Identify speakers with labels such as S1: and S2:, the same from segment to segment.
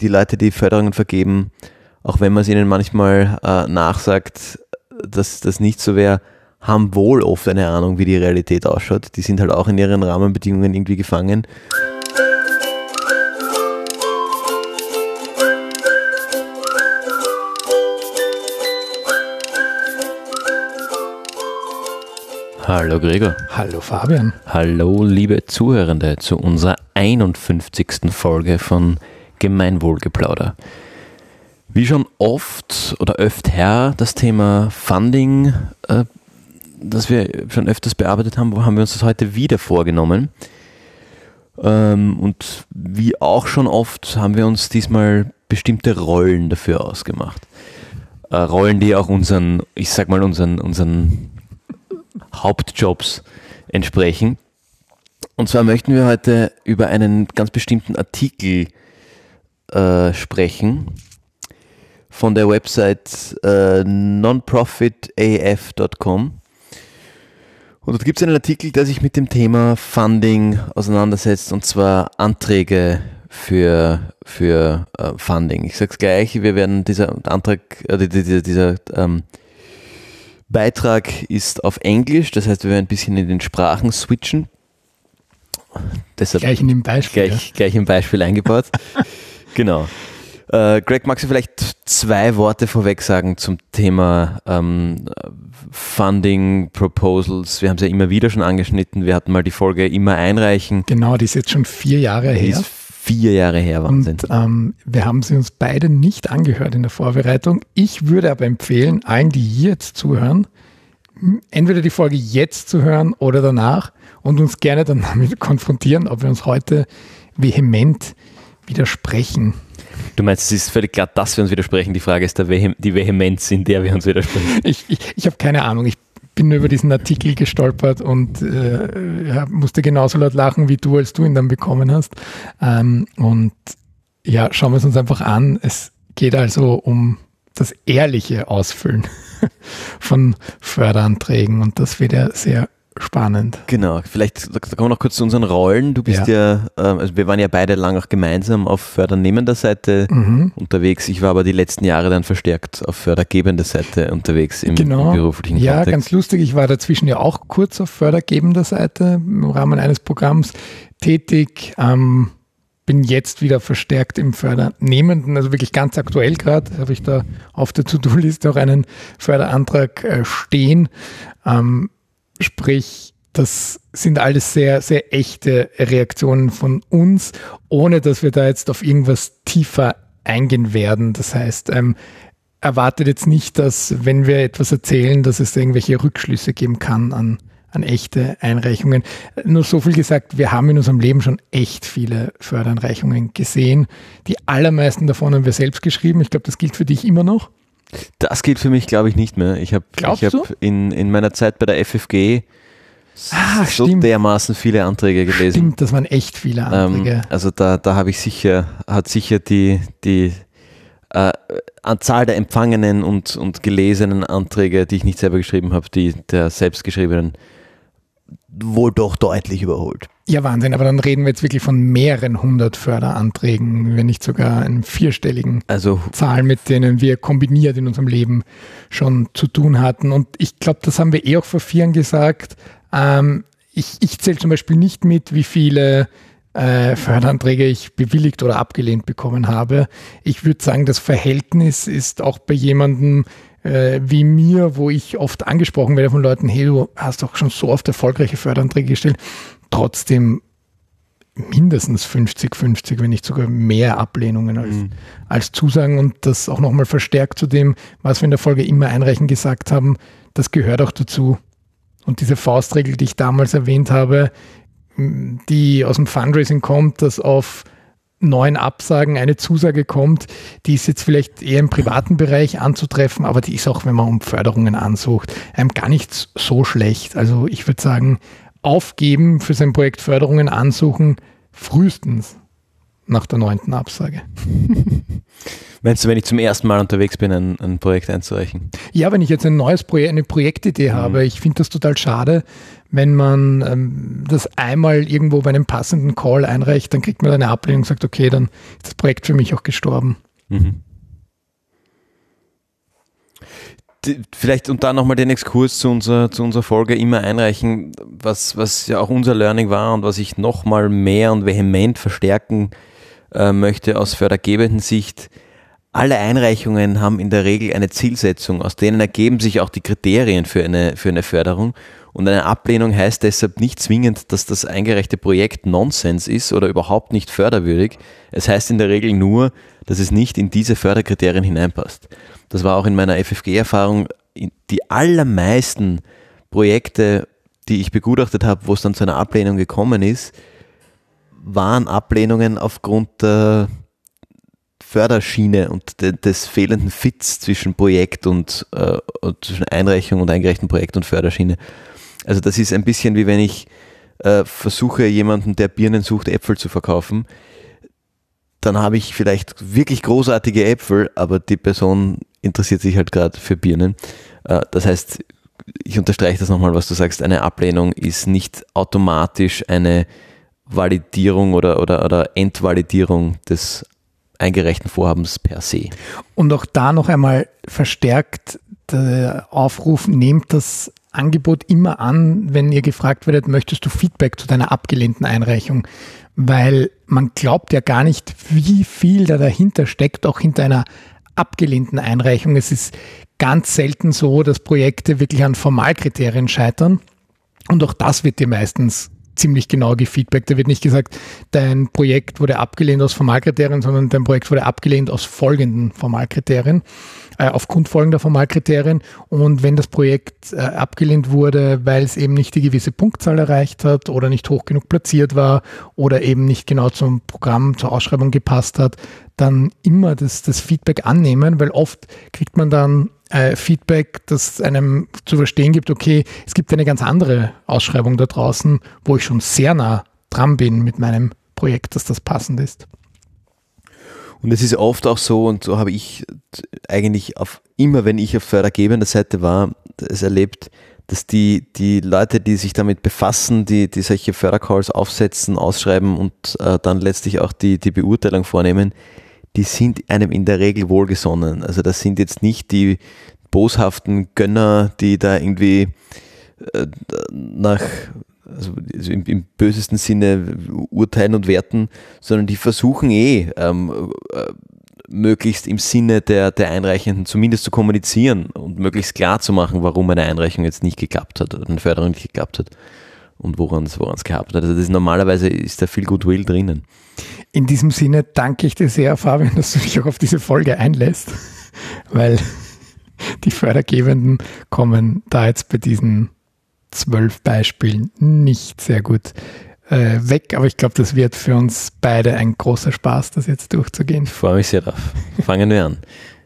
S1: die Leute, die Förderungen vergeben, auch wenn man es ihnen manchmal äh, nachsagt, dass das nicht so wäre, haben wohl oft eine Ahnung, wie die Realität ausschaut. Die sind halt auch in ihren Rahmenbedingungen irgendwie gefangen. Hallo Gregor.
S2: Hallo Fabian.
S1: Hallo liebe Zuhörende zu unserer 51. Folge von Gemeinwohlgeplauder. Wie schon oft oder öfter das Thema Funding, äh, das wir schon öfters bearbeitet haben, haben wir uns das heute wieder vorgenommen. Ähm, und wie auch schon oft haben wir uns diesmal bestimmte Rollen dafür ausgemacht. Äh, Rollen, die auch unseren, ich sag mal, unseren, unseren Hauptjobs entsprechen. Und zwar möchten wir heute über einen ganz bestimmten Artikel äh, sprechen von der Website äh, nonprofitaf.com. Und dort gibt es einen Artikel, der sich mit dem Thema Funding auseinandersetzt, und zwar Anträge für, für äh, Funding. Ich sage es gleich, wir werden dieser Antrag, äh, dieser, dieser ähm, Beitrag ist auf Englisch, das heißt, wir werden ein bisschen in den Sprachen switchen.
S2: Deshalb gleich in dem Beispiel.
S1: Gleich, ja. gleich im Beispiel eingebaut. genau. Äh, Greg, magst du vielleicht zwei Worte vorweg sagen zum Thema ähm, Funding, Proposals? Wir haben es ja immer wieder schon angeschnitten. Wir hatten mal die Folge immer einreichen.
S2: Genau, die ist jetzt schon vier Jahre die her. Ist
S1: vier Jahre her, Wahnsinn.
S2: Und ähm, wir haben sie uns beide nicht angehört in der Vorbereitung. Ich würde aber empfehlen, allen, die hier jetzt zuhören, entweder die Folge jetzt zu hören oder danach und uns gerne dann damit konfrontieren, ob wir uns heute vehement widersprechen.
S1: Du meinst, es ist völlig klar, dass wir uns widersprechen. Die Frage ist Vehem die Vehemenz, in der wir uns widersprechen.
S2: Ich, ich, ich habe keine Ahnung. Ich bin über diesen Artikel gestolpert und äh, musste genauso laut lachen wie du, als du ihn dann bekommen hast. Ähm, und ja, schauen wir es uns einfach an. Es geht also um das ehrliche Ausfüllen von Förderanträgen und das wird ja sehr spannend.
S1: Genau, vielleicht da kommen wir noch kurz zu unseren Rollen. Du bist ja, ja ähm, also wir waren ja beide lang auch gemeinsam auf fördernehmender Seite mhm. unterwegs. Ich war aber die letzten Jahre dann verstärkt auf fördergebender Seite unterwegs im,
S2: genau.
S1: im beruflichen
S2: Ja, Kontext. ganz lustig. Ich war dazwischen ja auch kurz auf fördergebender Seite im Rahmen eines Programms tätig. Ähm, bin jetzt wieder verstärkt im Fördernehmenden, also wirklich ganz aktuell gerade, habe ich da auf der To-Do-Liste auch einen Förderantrag äh, stehen. Ähm, Sprich, das sind alles sehr, sehr echte Reaktionen von uns, ohne dass wir da jetzt auf irgendwas tiefer eingehen werden. Das heißt, ähm, erwartet jetzt nicht, dass wenn wir etwas erzählen, dass es irgendwelche Rückschlüsse geben kann an, an echte Einreichungen. Nur so viel gesagt, wir haben in unserem Leben schon echt viele Fördereinreichungen gesehen. Die allermeisten davon haben wir selbst geschrieben. Ich glaube, das gilt für dich immer noch.
S1: Das gilt für mich, glaube ich, nicht mehr. Ich habe hab in, in meiner Zeit bei der FFG ah, so stimmt. dermaßen viele Anträge gelesen.
S2: Stimmt, das waren echt viele ähm, Anträge. Ähm,
S1: also da, da habe ich sicher, hat sicher die, die äh, Anzahl der empfangenen und, und gelesenen Anträge, die ich nicht selber geschrieben habe, die der selbstgeschriebenen wohl doch deutlich überholt.
S2: Ja, Wahnsinn, aber dann reden wir jetzt wirklich von mehreren hundert Förderanträgen, wenn nicht sogar einen vierstelligen
S1: also,
S2: Zahlen, mit denen wir kombiniert in unserem Leben schon zu tun hatten. Und ich glaube, das haben wir eh auch vor vier Jahren gesagt. Ähm, ich ich zähle zum Beispiel nicht mit, wie viele äh, Förderanträge ich bewilligt oder abgelehnt bekommen habe. Ich würde sagen, das Verhältnis ist auch bei jemandem, äh, wie mir, wo ich oft angesprochen werde von Leuten, hey, du hast doch schon so oft erfolgreiche Förderanträge gestellt, trotzdem mindestens 50-50, wenn nicht sogar mehr Ablehnungen als, mhm. als Zusagen und das auch nochmal verstärkt zu dem, was wir in der Folge immer einreichen gesagt haben, das gehört auch dazu. Und diese Faustregel, die ich damals erwähnt habe, die aus dem Fundraising kommt, dass auf neuen Absagen eine Zusage kommt, die ist jetzt vielleicht eher im privaten Bereich anzutreffen, aber die ist auch, wenn man um Förderungen ansucht, einem gar nicht so schlecht. Also ich würde sagen, aufgeben für sein Projekt Förderungen ansuchen, frühestens nach der neunten Absage.
S1: Meinst du, wenn ich zum ersten Mal unterwegs bin, ein, ein Projekt einzureichen?
S2: Ja, wenn ich jetzt ein neues Projekt, eine Projektidee mhm. habe, ich finde das total schade, wenn man ähm, das einmal irgendwo bei einem passenden Call einreicht, dann kriegt man eine Ablehnung und sagt, okay, dann ist das Projekt für mich auch gestorben. Mhm.
S1: Vielleicht und dann nochmal den Exkurs zu unserer, zu unserer Folge immer einreichen, was, was ja auch unser Learning war und was ich nochmal mehr und vehement verstärken äh, möchte aus fördergebenden Sicht alle Einreichungen haben in der Regel eine Zielsetzung, aus denen ergeben sich auch die Kriterien für eine, für eine Förderung. Und eine Ablehnung heißt deshalb nicht zwingend, dass das eingereichte Projekt Nonsens ist oder überhaupt nicht förderwürdig. Es heißt in der Regel nur, dass es nicht in diese Förderkriterien hineinpasst. Das war auch in meiner FFG-Erfahrung. Die allermeisten Projekte, die ich begutachtet habe, wo es dann zu einer Ablehnung gekommen ist, waren Ablehnungen aufgrund der Förderschiene und de, des fehlenden Fits zwischen Projekt und, äh, zwischen Einreichung und eingereichten Projekt und Förderschiene. Also das ist ein bisschen wie wenn ich äh, versuche, jemanden, der Birnen sucht, Äpfel zu verkaufen. Dann habe ich vielleicht wirklich großartige Äpfel, aber die Person interessiert sich halt gerade für Birnen. Äh, das heißt, ich unterstreiche das nochmal, was du sagst, eine Ablehnung ist nicht automatisch eine Validierung oder, oder, oder Entvalidierung des eingereichten Vorhabens per se.
S2: Und auch da noch einmal verstärkt der Aufruf, nehmt das Angebot immer an, wenn ihr gefragt werdet, möchtest du Feedback zu deiner abgelehnten Einreichung? Weil man glaubt ja gar nicht, wie viel da dahinter steckt, auch hinter einer abgelehnten Einreichung. Es ist ganz selten so, dass Projekte wirklich an Formalkriterien scheitern. Und auch das wird dir meistens ziemlich genau gefeedbackt. Da wird nicht gesagt, dein Projekt wurde abgelehnt aus Formalkriterien, sondern dein Projekt wurde abgelehnt aus folgenden Formalkriterien, äh, aufgrund folgender Formalkriterien. Und wenn das Projekt äh, abgelehnt wurde, weil es eben nicht die gewisse Punktzahl erreicht hat oder nicht hoch genug platziert war oder eben nicht genau zum Programm, zur Ausschreibung gepasst hat, dann immer das, das Feedback annehmen, weil oft kriegt man dann äh, Feedback, das einem zu verstehen gibt, okay, es gibt eine ganz andere Ausschreibung da draußen, wo ich schon sehr nah dran bin mit meinem Projekt, dass das passend ist.
S1: Und es ist oft auch so, und so habe ich eigentlich auf, immer, wenn ich auf fördergebender Seite war, es erlebt, dass die, die Leute, die sich damit befassen, die, die solche Fördercalls aufsetzen, ausschreiben und äh, dann letztlich auch die, die Beurteilung vornehmen, die sind einem in der Regel wohlgesonnen. Also das sind jetzt nicht die boshaften Gönner, die da irgendwie äh, nach also im, im, bösesten Sinne urteilen und werten, sondern die versuchen eh ähm, äh, möglichst im Sinne der, der Einreichenden zumindest zu kommunizieren und möglichst klar zu machen, warum eine Einreichung jetzt nicht geklappt hat oder eine Förderung nicht geklappt hat und woran es gehabt hat. Also das ist, normalerweise ist da viel Goodwill drinnen.
S2: In diesem Sinne danke ich dir sehr, Fabian, dass du dich auch auf diese Folge einlässt, weil die Fördergebenden kommen da jetzt bei diesen zwölf Beispielen nicht sehr gut äh, weg, aber ich glaube, das wird für uns beide ein großer Spaß, das jetzt durchzugehen. Ich
S1: freue mich sehr drauf. Fangen wir an.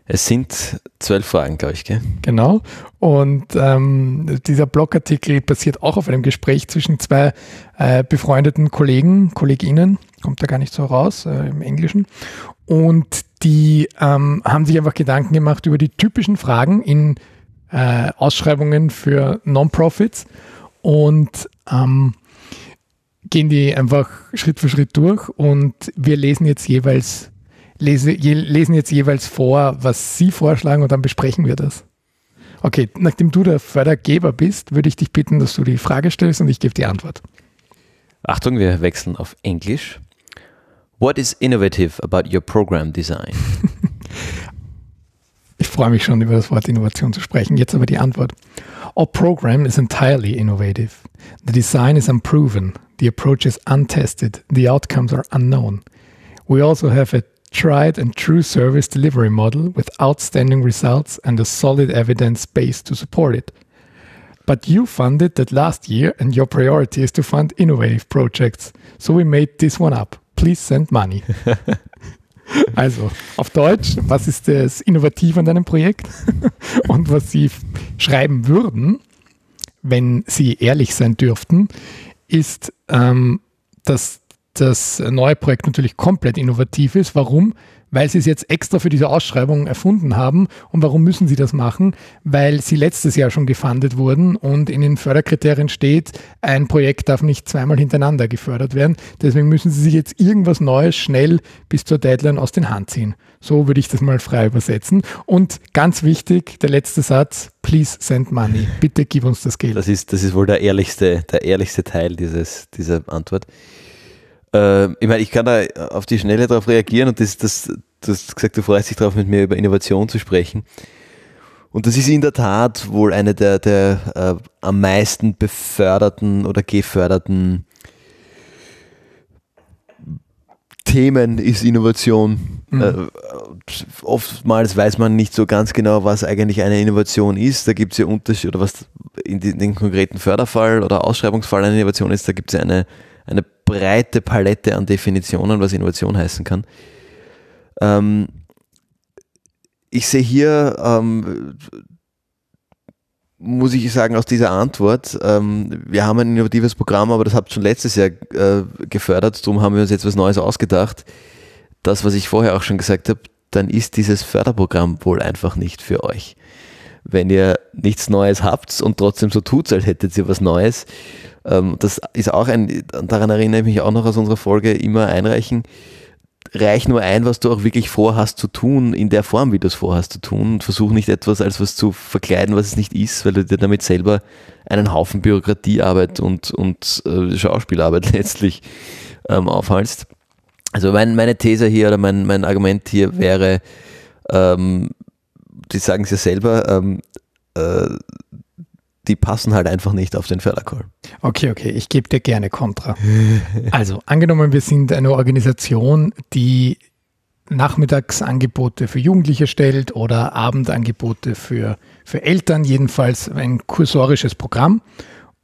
S1: Es sind zwölf Fragen, glaube ich, gell?
S2: Genau. Und ähm, dieser Blogartikel basiert auch auf einem Gespräch zwischen zwei äh, befreundeten Kollegen, Kolleginnen, kommt da gar nicht so raus äh, im Englischen. Und die ähm, haben sich einfach Gedanken gemacht über die typischen Fragen in äh, Ausschreibungen für Non-Profits und ähm, gehen die einfach Schritt für Schritt durch und wir lesen jetzt jeweils lese, je, lesen jetzt jeweils vor, was Sie vorschlagen und dann besprechen wir das. Okay, nachdem du der Fördergeber bist, würde ich dich bitten, dass du die Frage stellst und ich gebe die Antwort.
S1: Achtung, wir wechseln auf Englisch. What is innovative about your program design?
S2: ich freue mich schon über das Wort Innovation zu sprechen. Jetzt aber die Antwort. Our program is entirely innovative. The design is unproven. The approach is untested. The outcomes are unknown. We also have a tried and true service delivery model with outstanding results and a solid evidence base to support it. But you funded that last year, and your priority is to fund innovative projects. So we made this one up. Please send money. Also, auf Deutsch, was ist das Innovative an deinem Projekt? Und was Sie schreiben würden, wenn Sie ehrlich sein dürften, ist, ähm, dass das neue Projekt natürlich komplett innovativ ist. Warum? Weil sie es jetzt extra für diese Ausschreibung erfunden haben. Und warum müssen sie das machen? Weil sie letztes Jahr schon gefundet wurden und in den Förderkriterien steht, ein Projekt darf nicht zweimal hintereinander gefördert werden. Deswegen müssen sie sich jetzt irgendwas Neues schnell bis zur Deadline aus den Hand ziehen. So würde ich das mal frei übersetzen. Und ganz wichtig, der letzte Satz, please send money. Bitte gib uns das Geld.
S1: Das ist, das ist wohl der ehrlichste, der ehrlichste Teil dieses, dieser Antwort. Äh, ich meine, ich kann da auf die Schnelle darauf reagieren und das, das, du hast gesagt, du freust dich darauf, mit mir über Innovation zu sprechen. Und das ist in der Tat wohl eine der, der äh, am meisten beförderten oder geförderten Themen ist Innovation. Mhm. Äh, oftmals weiß man nicht so ganz genau, was eigentlich eine Innovation ist. Da gibt es ja Unterschiede, oder was in den, konkreten Förderfall oder Ausschreibungsfall eine Innovation ist, da gibt es ja eine, eine breite Palette an Definitionen, was Innovation heißen kann. Ähm, ich sehe hier, ähm, muss ich sagen, aus dieser Antwort, ähm, wir haben ein innovatives Programm, aber das habt ihr schon letztes Jahr äh, gefördert, darum haben wir uns jetzt was Neues ausgedacht. Das, was ich vorher auch schon gesagt habe, dann ist dieses Förderprogramm wohl einfach nicht für euch. Wenn ihr nichts Neues habt und trotzdem so tut, als hättet ihr was Neues, das ist auch ein, daran erinnere ich mich auch noch aus unserer Folge, immer einreichen. Reich nur ein, was du auch wirklich vorhast zu tun, in der Form, wie du es vorhast zu tun und versuch nicht etwas als was zu verkleiden, was es nicht ist, weil du dir damit selber einen Haufen Bürokratiearbeit und, und äh, Schauspielarbeit letztlich ähm, aufhalst. Also mein, meine These hier oder mein, mein Argument hier wäre, ähm, die sagen es ja selber, ähm, äh, die passen halt einfach nicht auf den Fördercall.
S2: Okay, okay, ich gebe dir gerne Kontra. Also, angenommen, wir sind eine Organisation, die Nachmittagsangebote für Jugendliche stellt oder Abendangebote für, für Eltern, jedenfalls ein kursorisches Programm.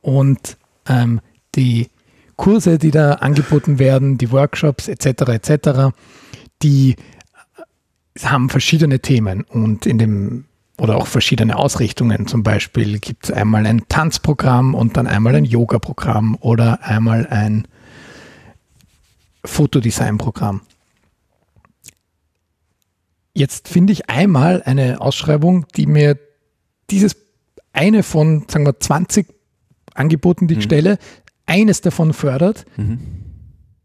S2: Und ähm, die Kurse, die da angeboten werden, die Workshops etc. etc., die haben verschiedene Themen. Und in dem oder auch verschiedene Ausrichtungen. Zum Beispiel gibt es einmal ein Tanzprogramm und dann einmal ein Yoga-Programm oder einmal ein Fotodesign-Programm. Jetzt finde ich einmal eine Ausschreibung, die mir dieses eine von, sagen wir, 20 Angeboten, die ich mhm. stelle, eines davon fördert. Mhm.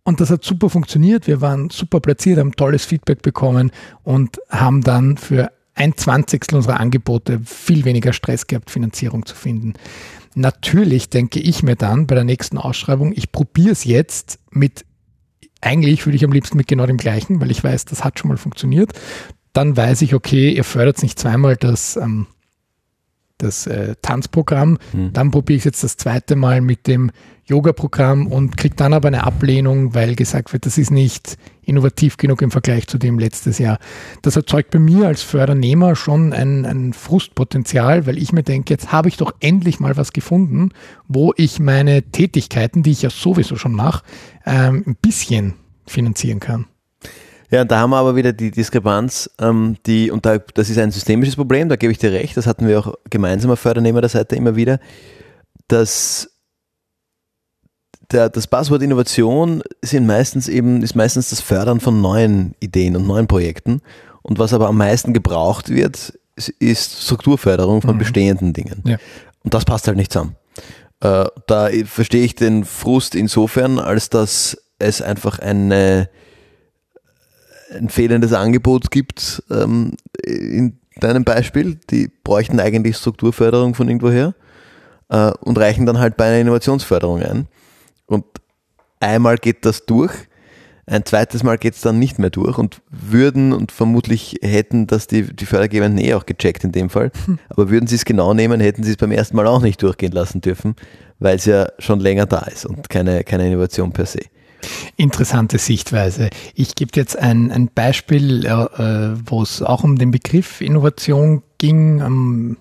S2: Und das hat super funktioniert. Wir waren super platziert, haben tolles Feedback bekommen und haben dann für ein Zwanzigstel unserer Angebote viel weniger Stress gehabt, Finanzierung zu finden. Natürlich denke ich mir dann bei der nächsten Ausschreibung, ich probiere es jetzt mit, eigentlich würde ich am liebsten mit genau dem gleichen, weil ich weiß, das hat schon mal funktioniert. Dann weiß ich, okay, ihr fördert nicht zweimal das, ähm, das äh, Tanzprogramm, hm. dann probiere ich es jetzt das zweite Mal mit dem Yoga-Programm und kriege dann aber eine Ablehnung, weil gesagt wird, das ist nicht innovativ genug im Vergleich zu dem letztes Jahr. Das erzeugt bei mir als Fördernehmer schon ein, ein Frustpotenzial, weil ich mir denke, jetzt habe ich doch endlich mal was gefunden, wo ich meine Tätigkeiten, die ich ja sowieso schon mache, ähm, ein bisschen finanzieren kann.
S1: Ja, da haben wir aber wieder die Diskrepanz, ähm, die, und da, das ist ein systemisches Problem, da gebe ich dir recht, das hatten wir auch gemeinsam auf Fördernehmer der Seite immer wieder, dass der, das Passwort Innovation sind meistens eben, ist meistens das Fördern von neuen Ideen und neuen Projekten. Und was aber am meisten gebraucht wird, ist Strukturförderung von mhm. bestehenden Dingen. Ja. Und das passt halt nicht zusammen. Äh, da verstehe ich den Frust insofern, als dass es einfach eine, ein fehlendes Angebot gibt ähm, in deinem Beispiel. Die bräuchten eigentlich Strukturförderung von irgendwoher äh, und reichen dann halt bei einer Innovationsförderung ein. Und einmal geht das durch, ein zweites Mal geht es dann nicht mehr durch und würden und vermutlich hätten das die, die Fördergebenden eh auch gecheckt in dem Fall, hm. aber würden sie es genau nehmen, hätten sie es beim ersten Mal auch nicht durchgehen lassen dürfen, weil es ja schon länger da ist und keine, keine Innovation per se.
S2: Interessante Sichtweise. Ich gebe jetzt ein, ein Beispiel, äh, wo es auch um den Begriff Innovation ging. Am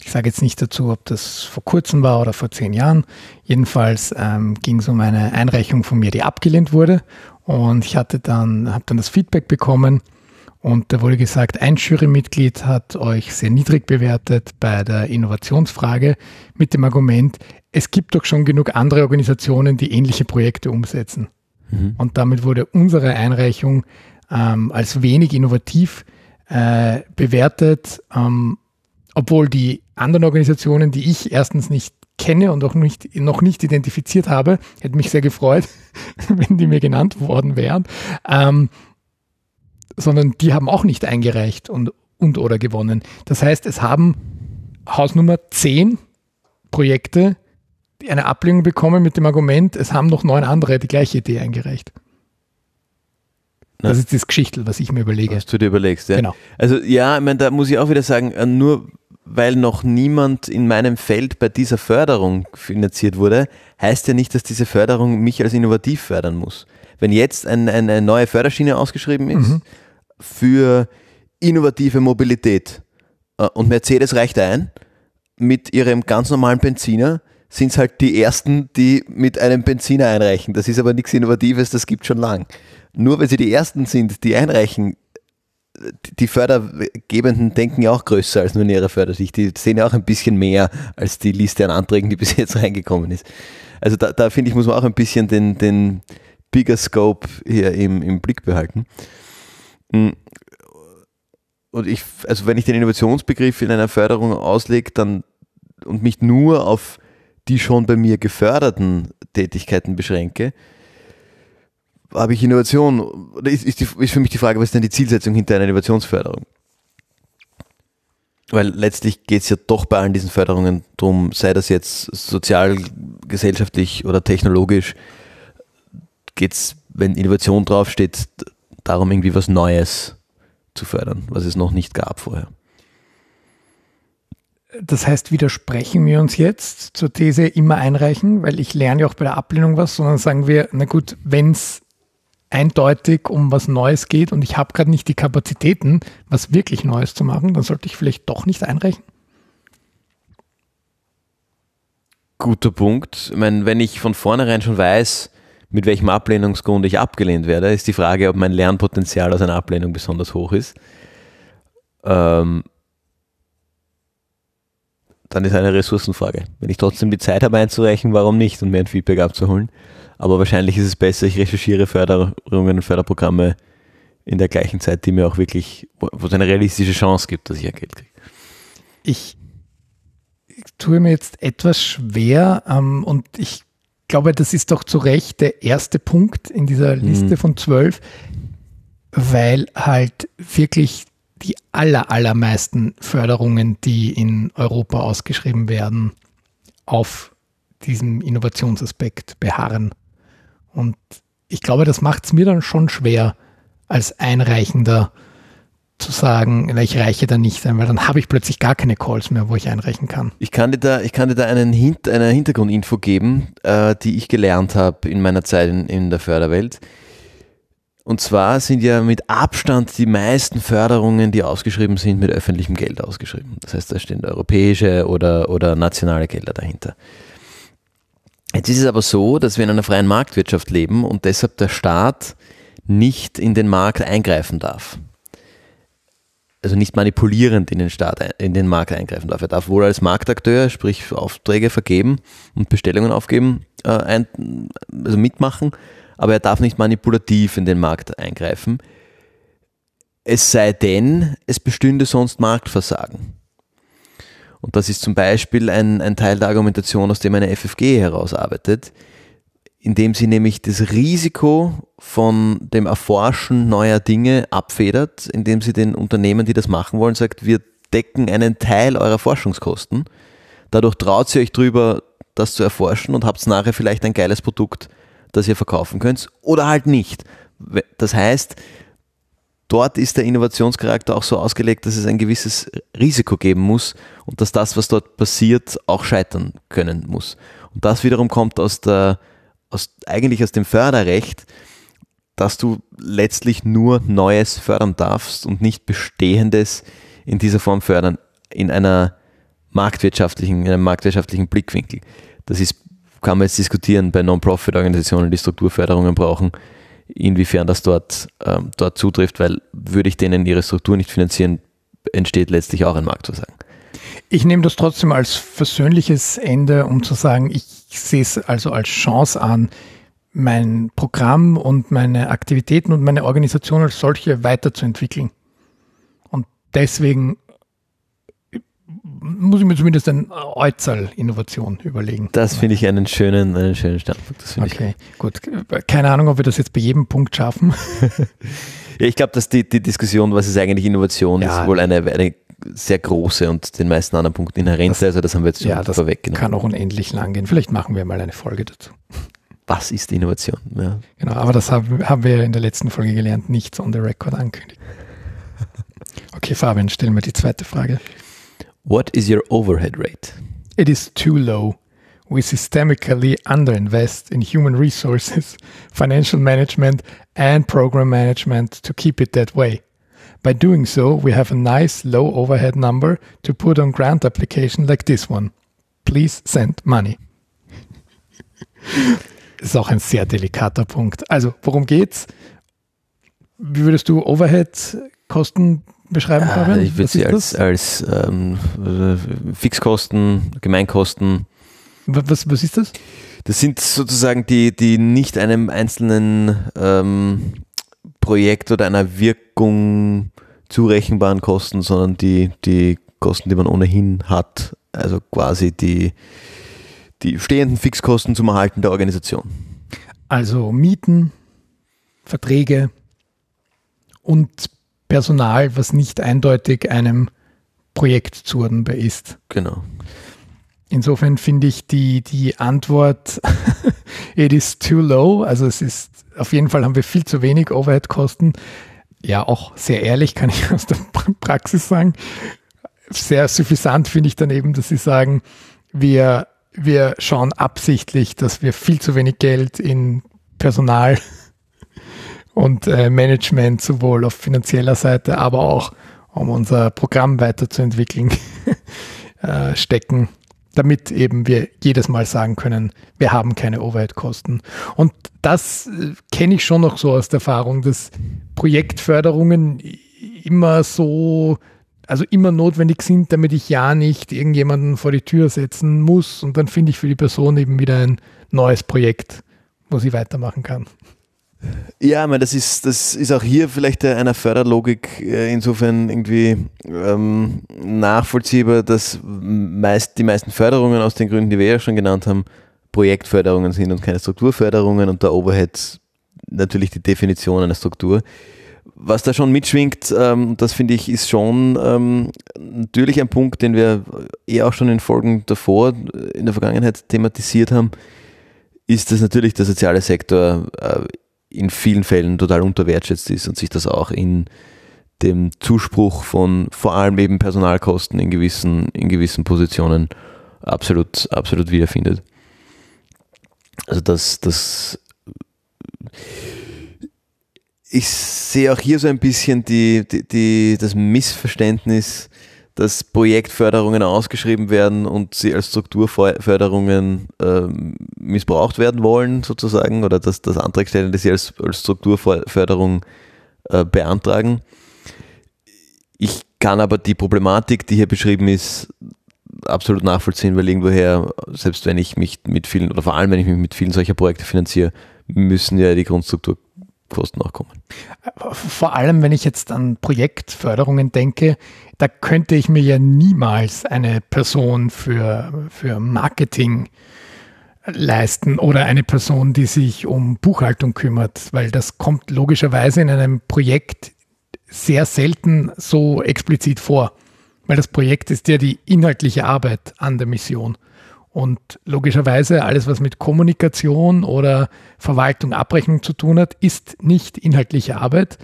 S2: ich sage jetzt nicht dazu, ob das vor kurzem war oder vor zehn Jahren. Jedenfalls ähm, ging es um eine Einreichung von mir, die abgelehnt wurde. Und ich hatte dann, habe dann das Feedback bekommen und da wurde gesagt, ein Jurymitglied hat euch sehr niedrig bewertet bei der Innovationsfrage mit dem Argument, es gibt doch schon genug andere Organisationen, die ähnliche Projekte umsetzen. Mhm. Und damit wurde unsere Einreichung ähm, als wenig innovativ äh, bewertet, ähm, obwohl die anderen Organisationen, die ich erstens nicht kenne und auch nicht, noch nicht identifiziert habe, hätte mich sehr gefreut, wenn die mir genannt worden wären, ähm, sondern die haben auch nicht eingereicht und, und oder gewonnen. Das heißt, es haben Hausnummer 10 Projekte eine Ablehnung bekommen mit dem Argument, es haben noch neun andere die gleiche Idee eingereicht. Das ist das Geschichtel, was ich mir überlege.
S1: Was du dir überlegst, ja.
S2: Genau.
S1: Also ja, ich meine, da muss ich auch wieder sagen, äh, nur weil noch niemand in meinem Feld bei dieser Förderung finanziert wurde, heißt ja nicht, dass diese Förderung mich als innovativ fördern muss. Wenn jetzt ein, eine neue Förderschiene ausgeschrieben ist mhm. für innovative Mobilität äh, und Mercedes reicht ein mit ihrem ganz normalen Benziner, sind es halt die ersten, die mit einem Benziner einreichen. Das ist aber nichts Innovatives, das gibt schon lang. Nur weil sie die ersten sind, die einreichen, die Fördergebenden denken ja auch größer als nur in ihrer Fördersicht. Die sehen ja auch ein bisschen mehr als die Liste an Anträgen, die bis jetzt reingekommen ist. Also da, da finde ich, muss man auch ein bisschen den, den Bigger Scope hier im, im Blick behalten. Mm. Und ich, also wenn ich den Innovationsbegriff in einer Förderung auslege, dann und mich nur auf die schon bei mir geförderten Tätigkeiten beschränke, habe ich Innovation, oder ist, ist, die, ist für mich die Frage, was ist denn die Zielsetzung hinter einer Innovationsförderung? Weil letztlich geht es ja doch bei allen diesen Förderungen darum, sei das jetzt sozial, gesellschaftlich oder technologisch, geht es, wenn Innovation draufsteht, darum, irgendwie was Neues zu fördern, was es noch nicht gab vorher.
S2: Das heißt, widersprechen wir uns jetzt zur These immer einreichen, weil ich lerne ja auch bei der Ablehnung was, sondern sagen wir, na gut, wenn es eindeutig um was Neues geht und ich habe gerade nicht die Kapazitäten, was wirklich Neues zu machen, dann sollte ich vielleicht doch nicht einreichen?
S1: Guter Punkt. Ich meine, wenn ich von vornherein schon weiß, mit welchem Ablehnungsgrund ich abgelehnt werde, ist die Frage, ob mein Lernpotenzial aus einer Ablehnung besonders hoch ist. Ähm, dann ist eine Ressourcenfrage. Wenn ich trotzdem die Zeit habe einzureichen, warum nicht und mir ein Feedback abzuholen? Aber wahrscheinlich ist es besser, ich recherchiere Förderungen und Förderprogramme in der gleichen Zeit, die mir auch wirklich, wo es eine realistische Chance gibt, dass ich ein Geld kriege.
S2: Ich tue mir jetzt etwas schwer ähm, und ich glaube, das ist doch zu Recht der erste Punkt in dieser Liste mhm. von zwölf, weil halt wirklich die aller, allermeisten Förderungen, die in Europa ausgeschrieben werden, auf diesem Innovationsaspekt beharren. Und ich glaube, das macht es mir dann schon schwer, als Einreichender zu sagen, ich reiche da nicht ein, weil dann habe ich plötzlich gar keine Calls mehr, wo ich einreichen kann.
S1: Ich kann dir da, ich kann dir da einen Hint, eine Hintergrundinfo geben, äh, die ich gelernt habe in meiner Zeit in, in der Förderwelt. Und zwar sind ja mit Abstand die meisten Förderungen, die ausgeschrieben sind, mit öffentlichem Geld ausgeschrieben. Das heißt, da stehen europäische oder, oder nationale Gelder dahinter. Jetzt ist es aber so, dass wir in einer freien Marktwirtschaft leben und deshalb der Staat nicht in den Markt eingreifen darf. Also nicht manipulierend in den Staat, in den Markt eingreifen darf. Er darf wohl als Marktakteur, sprich Aufträge vergeben und Bestellungen aufgeben, äh, ein, also mitmachen, aber er darf nicht manipulativ in den Markt eingreifen. Es sei denn, es bestünde sonst Marktversagen. Und das ist zum Beispiel ein, ein Teil der Argumentation, aus dem eine FFG herausarbeitet, indem sie nämlich das Risiko von dem Erforschen neuer Dinge abfedert, indem sie den Unternehmen, die das machen wollen, sagt, wir decken einen Teil eurer Forschungskosten. Dadurch traut sie euch drüber, das zu erforschen und habt nachher vielleicht ein geiles Produkt, das ihr verkaufen könnt oder halt nicht. Das heißt, dort ist der Innovationscharakter auch so ausgelegt, dass es ein gewisses Risiko geben muss und dass das, was dort passiert, auch scheitern können muss. Und das wiederum kommt aus der, aus, eigentlich aus dem Förderrecht, dass du letztlich nur Neues fördern darfst und nicht Bestehendes in dieser Form fördern, in einer marktwirtschaftlichen, in einem marktwirtschaftlichen Blickwinkel. Das ist, kann man jetzt diskutieren bei Non-Profit-Organisationen, die Strukturförderungen brauchen inwiefern das dort, ähm, dort zutrifft, weil würde ich denen ihre Struktur nicht finanzieren, entsteht letztlich auch ein Marktversagen.
S2: Ich nehme das trotzdem als versöhnliches Ende, um zu sagen, ich sehe es also als Chance an, mein Programm und meine Aktivitäten und meine Organisation als solche weiterzuentwickeln. Und deswegen muss ich mir zumindest eine Äußerl-Innovation überlegen.
S1: Das finde ich einen schönen, einen schönen Standpunkt.
S2: okay, ich. gut. Keine Ahnung, ob wir das jetzt bei jedem Punkt schaffen.
S1: ja, ich glaube, dass die, die Diskussion, was ist eigentlich Innovation, ja. ist wohl eine, eine sehr große und den meisten anderen Punkten inhärent. Das, also das haben wir jetzt schon
S2: ja, das vorweggenommen. Kann auch unendlich lang gehen. Vielleicht machen wir mal eine Folge dazu.
S1: Was ist Innovation?
S2: Ja. Genau, aber das haben, haben wir in der letzten Folge gelernt, nichts on the record ankündigen. Okay, Fabian, stellen wir die zweite Frage.
S1: What is your overhead rate?
S2: It is too low. We systemically underinvest in human resources, financial management, and program management to keep it that way. By doing so, we have a nice low overhead number to put on grant application like this one. Please send money. ist auch ein sehr delikater Punkt. Also, worum geht's? Wie würdest du Overhead-Kosten beschreiben,
S1: ah, Fabian? Ich würde sie als, als ähm, Fixkosten, Gemeinkosten.
S2: Was, was ist das?
S1: Das sind sozusagen die, die nicht einem einzelnen ähm, Projekt oder einer Wirkung zurechenbaren Kosten, sondern die, die Kosten, die man ohnehin hat. Also quasi die, die stehenden Fixkosten zum Erhalten der Organisation.
S2: Also Mieten, Verträge und Personal, was nicht eindeutig einem Projekt zuordnenbar ist.
S1: Genau.
S2: Insofern finde ich die, die Antwort, it is too low, also es ist, auf jeden Fall haben wir viel zu wenig Overhead-Kosten. Ja, auch sehr ehrlich kann ich aus der Praxis sagen. Sehr suffisant finde ich dann eben, dass sie sagen, wir, wir schauen absichtlich, dass wir viel zu wenig Geld in Personal und äh, Management sowohl auf finanzieller Seite, aber auch um unser Programm weiterzuentwickeln, äh, stecken, damit eben wir jedes Mal sagen können, wir haben keine Overhead-Kosten. Und das äh, kenne ich schon noch so aus der Erfahrung, dass Projektförderungen immer so, also immer notwendig sind, damit ich ja nicht irgendjemanden vor die Tür setzen muss und dann finde ich für die Person eben wieder ein neues Projekt, wo sie weitermachen kann.
S1: Ja, meine, das ist, das ist auch hier vielleicht einer Förderlogik äh, insofern irgendwie ähm, nachvollziehbar, dass meist, die meisten Förderungen aus den Gründen, die wir ja schon genannt haben, Projektförderungen sind und keine Strukturförderungen und der Overhead natürlich die Definition einer Struktur. Was da schon mitschwingt, ähm, das finde ich, ist schon ähm, natürlich ein Punkt, den wir eh auch schon in Folgen davor in der Vergangenheit thematisiert haben, ist, dass natürlich der soziale Sektor äh, in vielen Fällen total unterwertschätzt ist und sich das auch in dem Zuspruch von vor allem eben Personalkosten in gewissen, in gewissen Positionen absolut, absolut wiederfindet. Also das, das ich sehe auch hier so ein bisschen die, die, die, das Missverständnis, dass Projektförderungen ausgeschrieben werden und sie als Strukturförderungen äh, missbraucht werden wollen, sozusagen, oder dass, dass Antragstellende sie als, als Strukturförderung äh, beantragen. Ich kann aber die Problematik, die hier beschrieben ist, absolut nachvollziehen, weil irgendwoher, selbst wenn ich mich mit vielen, oder vor allem wenn ich mich mit vielen solcher Projekte finanziere, müssen ja die Grundstrukturkosten auch kommen.
S2: Vor allem, wenn ich jetzt an Projektförderungen denke, da könnte ich mir ja niemals eine Person für, für Marketing leisten oder eine Person, die sich um Buchhaltung kümmert, weil das kommt logischerweise in einem Projekt sehr selten so explizit vor, weil das Projekt ist ja die inhaltliche Arbeit an der Mission. Und logischerweise alles, was mit Kommunikation oder Verwaltung, Abrechnung zu tun hat, ist nicht inhaltliche Arbeit.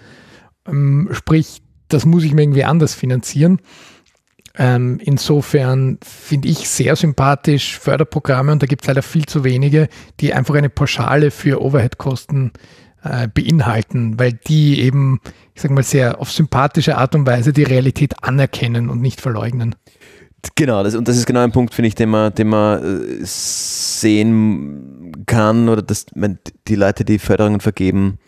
S2: Ähm, sprich, das muss ich mir irgendwie anders finanzieren. Ähm, insofern finde ich sehr sympathisch Förderprogramme und da gibt es leider viel zu wenige, die einfach eine Pauschale für Overhead-Kosten äh, beinhalten, weil die eben, ich sage mal, sehr auf sympathische Art und Weise die Realität anerkennen und nicht verleugnen.
S1: Genau, das, und das ist genau ein Punkt, finde ich, den man, den man äh, sehen kann oder dass die Leute, die Förderungen vergeben,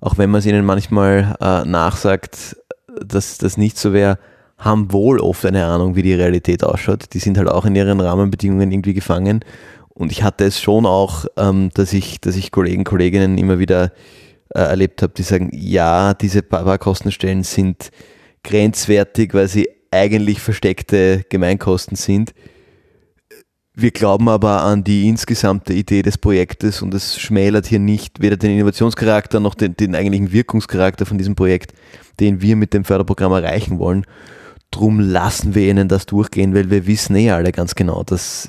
S1: auch wenn man es ihnen manchmal äh, nachsagt, dass das nicht so wäre, haben wohl oft eine Ahnung, wie die Realität ausschaut. Die sind halt auch in ihren Rahmenbedingungen irgendwie gefangen. Und ich hatte es schon auch, ähm, dass ich, dass ich Kollegen, Kolleginnen immer wieder äh, erlebt habe, die sagen, ja, diese Kostenstellen sind grenzwertig, weil sie eigentlich versteckte Gemeinkosten sind. Wir glauben aber an die insgesamte Idee des Projektes und es schmälert hier nicht weder den Innovationscharakter noch den, den eigentlichen Wirkungscharakter von diesem Projekt, den wir mit dem Förderprogramm erreichen wollen. Drum lassen wir ihnen das durchgehen, weil wir wissen eh alle ganz genau, dass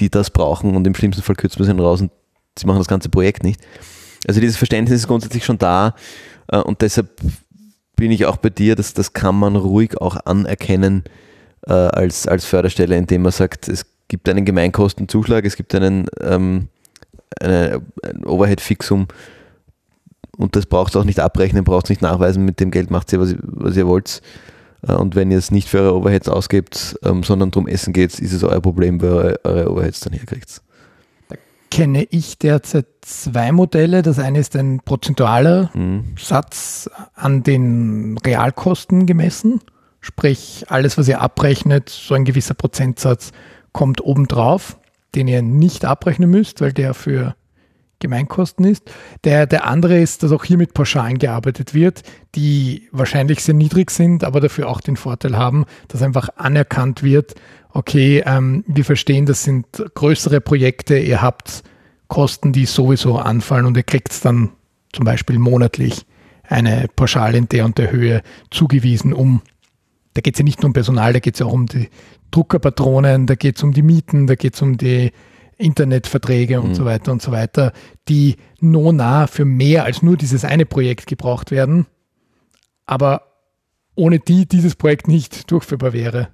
S1: die das brauchen und im schlimmsten Fall kürzen wir sie raus und sie machen das ganze Projekt nicht. Also dieses Verständnis ist grundsätzlich schon da äh, und deshalb bin ich auch bei dir, dass das kann man ruhig auch anerkennen äh, als, als Förderstelle, indem man sagt, es gibt einen Gemeinkostenzuschlag, es gibt einen, ähm, eine, ein Overhead-Fixum und das braucht ihr auch nicht abrechnen, braucht es nicht nachweisen, mit dem Geld macht ihr, was, ihr, was ihr wollt. Äh, und wenn ihr es nicht für eure Overheads ausgebt, ähm, sondern drum essen geht, ist es euer Problem, wo ihr eure Overheads dann herkriegt
S2: kenne ich derzeit zwei Modelle. Das eine ist ein prozentualer mhm. Satz an den Realkosten gemessen. Sprich, alles, was ihr abrechnet, so ein gewisser Prozentsatz kommt obendrauf, den ihr nicht abrechnen müsst, weil der für Gemeinkosten ist. Der, der andere ist, dass auch hier mit Pauschalen gearbeitet wird, die wahrscheinlich sehr niedrig sind, aber dafür auch den Vorteil haben, dass einfach anerkannt wird, okay, ähm, wir verstehen, das sind größere Projekte, ihr habt Kosten, die sowieso anfallen und ihr kriegt dann zum Beispiel monatlich eine Pauschale in der und der Höhe zugewiesen, um, da geht es ja nicht nur um Personal, da geht es ja auch um die Druckerpatronen, da geht es um die Mieten, da geht es um die Internetverträge und mhm. so weiter und so weiter, die no nah für mehr als nur dieses eine Projekt gebraucht werden, aber ohne die dieses Projekt nicht durchführbar wäre.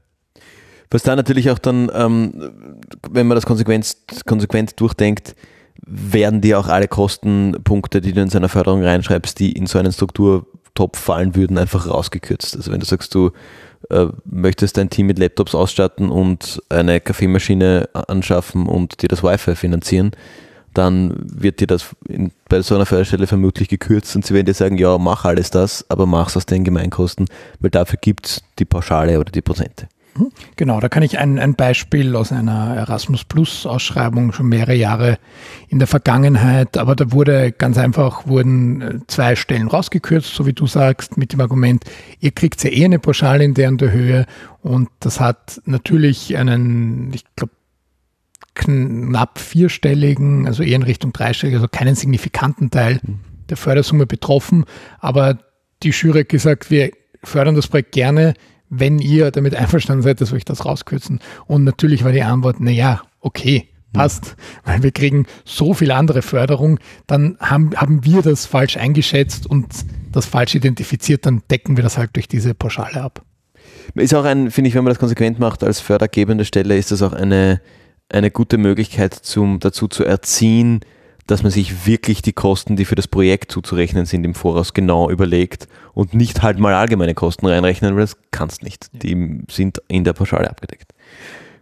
S1: Was da natürlich auch dann, ähm, wenn man das konsequent, konsequent durchdenkt, werden dir auch alle Kostenpunkte, die du in seiner Förderung reinschreibst, die in so einen Strukturtopf fallen würden, einfach rausgekürzt. Also wenn du sagst, du äh, möchtest dein Team mit Laptops ausstatten und eine Kaffeemaschine anschaffen und dir das Wi-Fi finanzieren, dann wird dir das in, bei so einer Förderstelle vermutlich gekürzt und sie werden dir sagen, ja, mach alles das, aber mach's aus den Gemeinkosten, weil dafür gibt es die Pauschale oder die Prozente.
S2: Mhm. Genau, da kann ich ein, ein Beispiel aus einer Erasmus Plus Ausschreibung schon mehrere Jahre in der Vergangenheit, aber da wurde ganz einfach, wurden äh, zwei Stellen rausgekürzt, so wie du sagst, mit dem Argument, ihr kriegt ja eh eine Pauschale in der und der Höhe und das hat natürlich einen, ich glaube, knapp vierstelligen, also eher in Richtung dreistellig, also keinen signifikanten Teil mhm. der Fördersumme betroffen, aber die Jury hat gesagt, wir fördern das Projekt gerne, wenn ihr damit einverstanden seid, dass wir euch das rauskürzen. Und natürlich war die Antwort, na ja, okay, passt, weil wir kriegen so viel andere Förderung, dann haben, haben wir das falsch eingeschätzt und das falsch identifiziert, dann decken wir das halt durch diese Pauschale ab.
S1: Ist auch ein, finde ich, wenn man das konsequent macht als fördergebende Stelle, ist das auch eine, eine gute Möglichkeit zum, dazu zu erziehen, dass man sich wirklich die Kosten, die für das Projekt zuzurechnen sind, im Voraus genau überlegt und nicht halt mal allgemeine Kosten reinrechnen, weil das kannst nicht. Die sind in der Pauschale abgedeckt.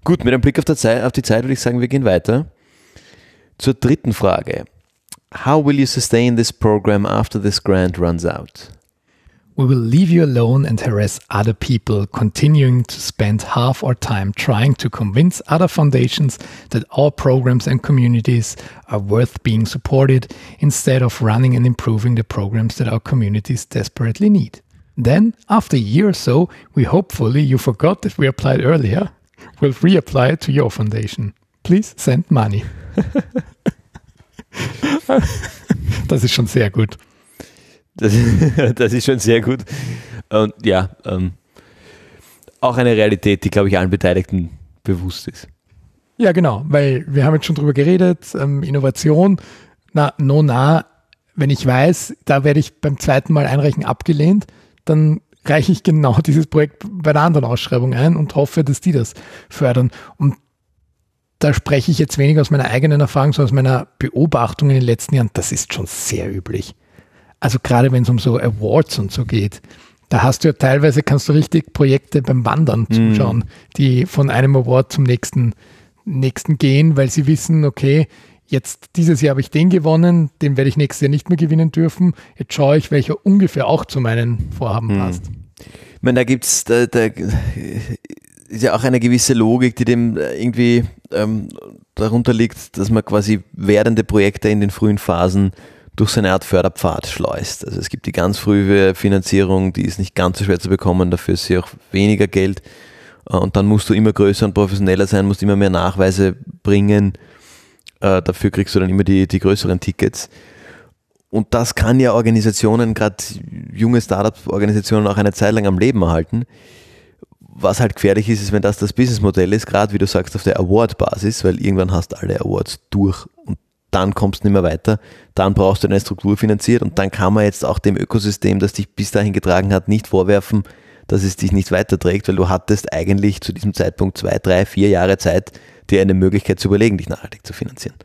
S1: Gut, mit einem Blick auf, Zeit, auf die Zeit würde ich sagen, wir gehen weiter. Zur dritten Frage. How will you sustain this program after this grant runs out?
S2: We will leave you alone and harass other people, continuing to spend half our time trying to convince other foundations that our programs and communities are worth being supported instead of running and improving the programs that our communities desperately need. Then, after a year or so, we hopefully you forgot that we applied earlier, will reapply to your foundation. Please send money. das ist schon sehr gut.
S1: Das, das ist schon sehr gut. Und ja, ähm, auch eine Realität, die, glaube ich, allen Beteiligten bewusst ist.
S2: Ja, genau, weil wir haben jetzt schon drüber geredet, ähm, Innovation, na, no, na, wenn ich weiß, da werde ich beim zweiten Mal einreichen abgelehnt, dann reiche ich genau dieses Projekt bei der anderen Ausschreibung ein und hoffe, dass die das fördern. Und da spreche ich jetzt weniger aus meiner eigenen Erfahrung, sondern aus meiner Beobachtung in den letzten Jahren. Das ist schon sehr üblich also gerade wenn es um so Awards und so geht, da hast du ja teilweise, kannst du richtig Projekte beim Wandern mhm. zuschauen, mm. die von einem Award zum nächsten, nächsten gehen, weil sie wissen, okay, jetzt dieses Jahr habe ich den gewonnen, den werde ich nächstes Jahr nicht mehr gewinnen dürfen. Jetzt schaue ich, welcher ungefähr auch zu meinen Vorhaben mm. passt.
S1: Ich meine, da gibt es, da, da ist ja auch eine gewisse Logik, die dem irgendwie ähm, darunter liegt, dass man quasi werdende Projekte in den frühen Phasen durch so eine Art Förderpfad schleust. Also es gibt die ganz frühe Finanzierung, die ist nicht ganz so schwer zu bekommen, dafür ist sie auch weniger Geld. Äh, und dann musst du immer größer und professioneller sein, musst immer mehr Nachweise bringen. Äh, dafür kriegst du dann immer die, die größeren Tickets. Und das kann ja Organisationen, gerade junge Startup-Organisationen, auch eine Zeit lang am Leben erhalten. Was halt gefährlich ist, ist, wenn das das Businessmodell ist, gerade wie du sagst, auf der Award-Basis, weil irgendwann hast du alle Awards durch und dann kommst du nicht mehr weiter, dann brauchst du eine Struktur finanziert und dann kann man jetzt auch dem Ökosystem, das dich bis dahin getragen hat, nicht vorwerfen, dass es dich nicht weiterträgt, weil du hattest eigentlich zu diesem Zeitpunkt zwei, drei, vier Jahre Zeit, dir eine Möglichkeit zu überlegen, dich nachhaltig zu finanzieren.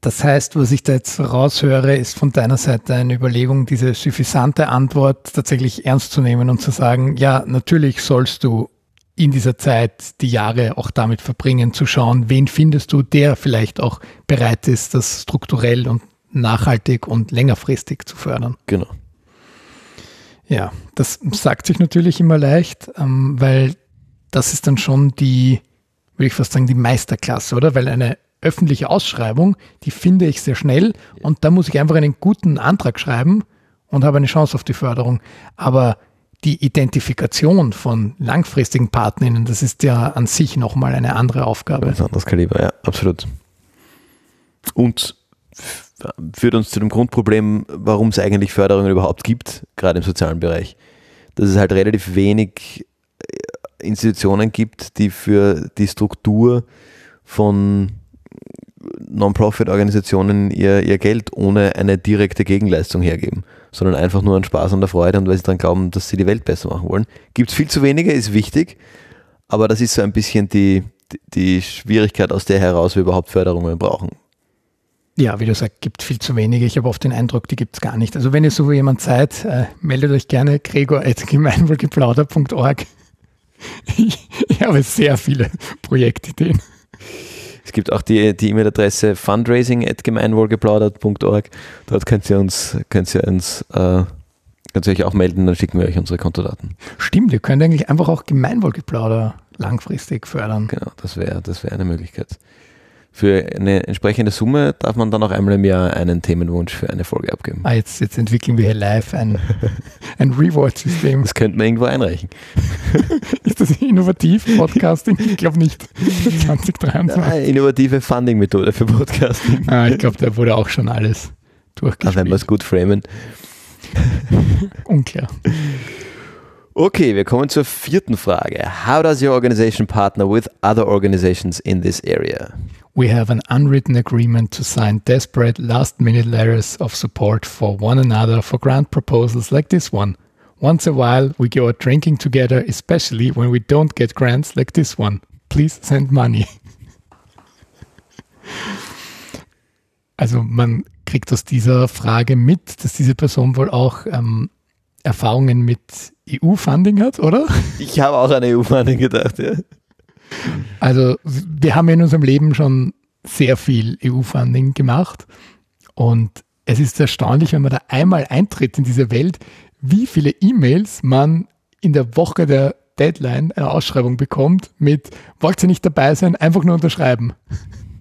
S2: Das heißt, was ich da jetzt raushöre, ist von deiner Seite eine Überlegung, diese suffisante Antwort tatsächlich ernst zu nehmen und zu sagen, ja, natürlich sollst du in dieser Zeit die Jahre auch damit verbringen, zu schauen, wen findest du, der vielleicht auch bereit ist, das strukturell und nachhaltig und längerfristig zu fördern.
S1: Genau.
S2: Ja, das sagt sich natürlich immer leicht, ähm, weil das ist dann schon die, würde ich fast sagen, die Meisterklasse, oder? Weil eine öffentliche Ausschreibung, die finde ich sehr schnell und da muss ich einfach einen guten Antrag schreiben und habe eine Chance auf die Förderung. Aber die Identifikation von langfristigen Partnerinnen, das ist ja an sich nochmal eine andere Aufgabe.
S1: Ein anderes Kaliber, ja, absolut. Und führt uns zu dem Grundproblem, warum es eigentlich Förderungen überhaupt gibt, gerade im sozialen Bereich. Dass es halt relativ wenig äh, Institutionen gibt, die für die Struktur von Non-Profit-Organisationen ihr, ihr Geld ohne eine direkte Gegenleistung hergeben, sondern einfach nur an Spaß und der Freude und weil sie daran glauben, dass sie die Welt besser machen wollen. Gibt es viel zu wenige, ist wichtig, aber das ist so ein bisschen die, die Schwierigkeit, aus der heraus wir überhaupt Förderungen brauchen.
S2: Ja, wie du sagst, gibt viel zu wenige. Ich habe oft den Eindruck, die gibt es gar nicht. Also wenn ihr so jemand seid, äh, meldet euch gerne gregor.gemeinwohlgeplauder.org. Ich, ich habe sehr viele Projektideen.
S1: Es gibt auch die, die E-Mail-Adresse fundraising.gemeinwohlgeplaudert.org. Dort könnt ihr uns, könnt ihr uns äh, könnt ihr euch auch melden, dann schicken wir euch unsere Kontodaten.
S2: Stimmt, ihr könnt eigentlich einfach auch Gemeinwohlgeplauder langfristig fördern.
S1: Genau, das wäre das wär eine Möglichkeit. Für eine entsprechende Summe darf man dann auch einmal im Jahr einen Themenwunsch für eine Folge abgeben.
S2: Ah, jetzt, jetzt entwickeln wir hier live ein, ein Reward-System.
S1: Das könnte man irgendwo einreichen.
S2: Ist das innovativ, Podcasting? Ich glaube nicht. 2023.
S1: Eine innovative Funding-Methode für Podcasting.
S2: Ah, ich glaube, da wurde auch schon alles durchgespielt.
S1: wenn wir es gut framen.
S2: Unklar.
S1: Okay, wir kommen zur vierten Frage. How does your organization partner with other organizations in this area?
S2: we have an unwritten agreement to sign desperate last minute letters of support for one another for grant proposals like this one. Once a while, we go out drinking together, especially when we don't get grants like this one. Please send money. Also man kriegt aus dieser Frage mit, dass diese Person wohl auch ähm, Erfahrungen mit EU-Funding hat, oder?
S1: Ich habe auch an EU-Funding gedacht, ja.
S2: Also wir haben in unserem Leben schon sehr viel EU-Funding gemacht und es ist erstaunlich, wenn man da einmal eintritt in diese Welt, wie viele E-Mails man in der Woche der Deadline eine Ausschreibung bekommt mit, wollt ihr nicht dabei sein, einfach nur unterschreiben.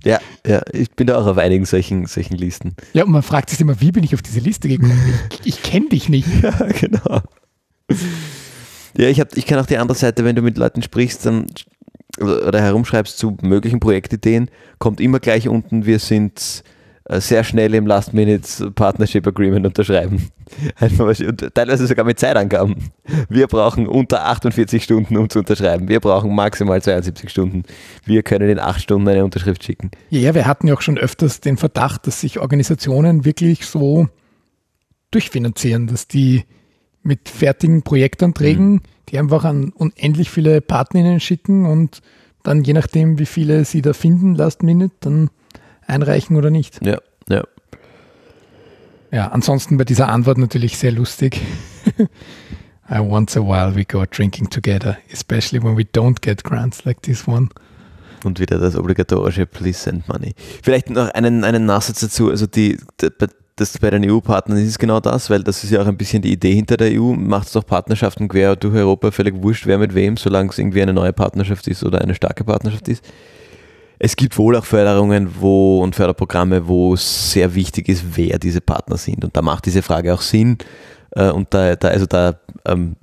S1: Ja, ja, ich bin da auch auf einigen solchen, solchen Listen.
S2: Ja, und man fragt sich immer, wie bin ich auf diese Liste gekommen? Ich, ich kenne dich nicht.
S1: Ja, genau. Ja, ich, ich kenne auch die andere Seite, wenn du mit Leuten sprichst, dann oder herumschreibst zu möglichen Projektideen, kommt immer gleich unten, wir sind sehr schnell im Last-Minute Partnership Agreement unterschreiben. Und teilweise sogar mit Zeitangaben. Wir brauchen unter 48 Stunden, um zu unterschreiben. Wir brauchen maximal 72 Stunden. Wir können in 8 Stunden eine Unterschrift schicken.
S2: Ja, wir hatten ja auch schon öfters den Verdacht, dass sich Organisationen wirklich so durchfinanzieren, dass die mit fertigen Projektanträgen mhm die einfach an unendlich viele Partnerinnen schicken und dann je nachdem, wie viele sie da finden, last minute, dann einreichen oder nicht.
S1: Ja, ja.
S2: Ja, ansonsten bei dieser Antwort natürlich sehr lustig. I once a while we go drinking together, especially when we don't get grants like this one.
S1: Und wieder das obligatorische Please send money. Vielleicht noch einen, einen Nachsatz dazu. Also die, das bei den EU-Partnern ist genau das, weil das ist ja auch ein bisschen die Idee hinter der EU. Macht es doch Partnerschaften quer durch Europa völlig wurscht, wer mit wem, solange es irgendwie eine neue Partnerschaft ist oder eine starke Partnerschaft ist. Es gibt wohl auch Förderungen wo, und Förderprogramme, wo es sehr wichtig ist, wer diese Partner sind. Und da macht diese Frage auch Sinn. Äh, und da, da also da ähm,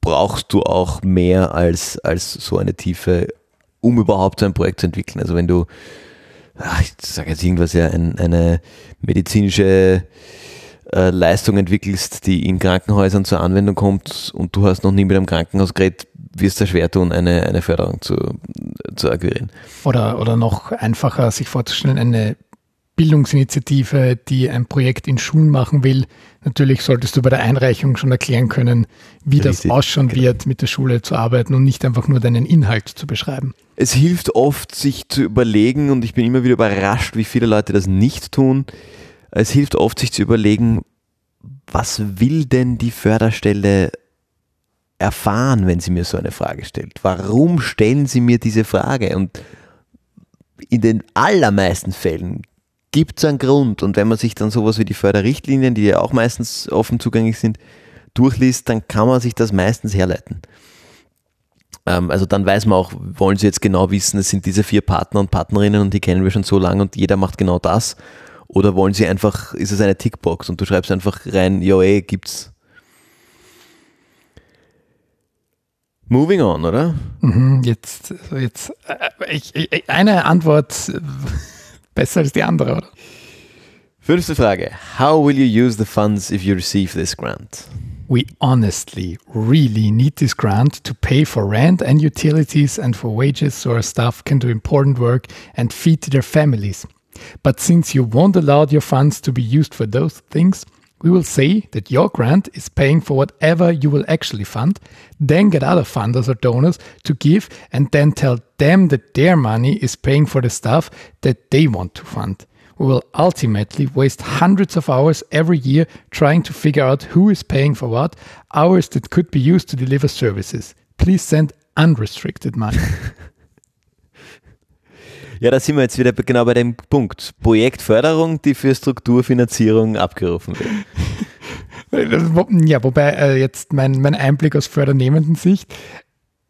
S1: brauchst du auch mehr als, als so eine Tiefe, um überhaupt so ein Projekt zu entwickeln. Also wenn du ach, ich sage jetzt irgendwas, ja, ein, eine medizinische äh, Leistung entwickelst, die in Krankenhäusern zur Anwendung kommt und du hast noch nie mit einem Krankenhaus geredet, wirst du schwer tun, eine, eine Förderung zu, zu akquirieren.
S2: Oder, oder noch einfacher sich vorzustellen, eine Bildungsinitiative, die ein Projekt in Schulen machen will. Natürlich solltest du bei der Einreichung schon erklären können, wie Richtig, das ausschauen genau. wird, mit der Schule zu arbeiten und nicht einfach nur deinen Inhalt zu beschreiben.
S1: Es hilft oft, sich zu überlegen, und ich bin immer wieder überrascht, wie viele Leute das nicht tun. Es hilft oft, sich zu überlegen, was will denn die Förderstelle erfahren, wenn sie mir so eine Frage stellt? Warum stellen sie mir diese Frage? Und in den allermeisten Fällen gibt es einen Grund. Und wenn man sich dann sowas wie die Förderrichtlinien, die ja auch meistens offen zugänglich sind, durchliest, dann kann man sich das meistens herleiten. Ähm, also dann weiß man auch, wollen sie jetzt genau wissen, es sind diese vier Partner und Partnerinnen und die kennen wir schon so lange und jeder macht genau das. Oder wollen sie einfach, ist es eine Tickbox und du schreibst einfach rein, ja ey, gibt's. Moving on, oder?
S2: Mhm, jetzt, jetzt äh, ich, ich, eine Antwort besser als die andere, oder?
S1: Fünfte Frage. How will you use the funds if you receive this grant?
S2: We honestly, really need this grant to pay for rent and utilities and for wages so our staff can do important work and feed their families. But since you won't allow your funds to be used for those things, we will say that your grant is paying for whatever you will actually fund, then get other funders or donors to give, and then tell them that their money is paying for the stuff that they want to fund. We will ultimately waste hundreds of hours every year trying to figure out who is paying for what, hours that could be used to deliver services. Please send unrestricted money.
S1: Ja, da sind wir jetzt wieder genau bei dem Punkt. Projektförderung, die für Strukturfinanzierung abgerufen
S2: wird. Ja, wobei äh, jetzt mein, mein Einblick aus fördernehmenden Sicht,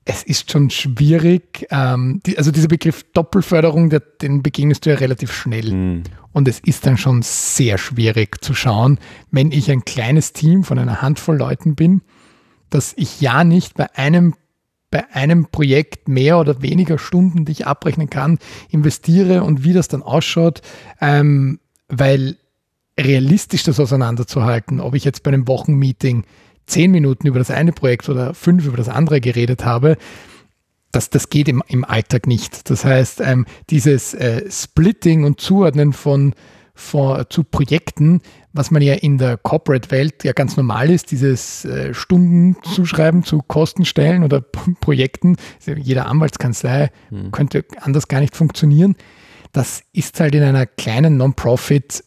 S2: es ist schon schwierig, ähm, die, also dieser Begriff Doppelförderung, der, den begegnest du ja relativ schnell. Mhm. Und es ist dann schon sehr schwierig zu schauen, wenn ich ein kleines Team von einer Handvoll Leuten bin, dass ich ja nicht bei einem bei einem Projekt mehr oder weniger Stunden, die ich abrechnen kann, investiere und wie das dann ausschaut, ähm, weil realistisch das auseinanderzuhalten, ob ich jetzt bei einem Wochenmeeting zehn Minuten über das eine Projekt oder fünf über das andere geredet habe, das, das geht im, im Alltag nicht. Das heißt, ähm, dieses äh, Splitting und Zuordnen von, von, zu Projekten was man ja in der Corporate-Welt ja ganz normal ist, dieses äh, Stunden zuschreiben zu Kostenstellen oder Projekten. Also jeder Anwaltskanzlei hm. könnte anders gar nicht funktionieren. Das ist halt in einer kleinen Non-Profit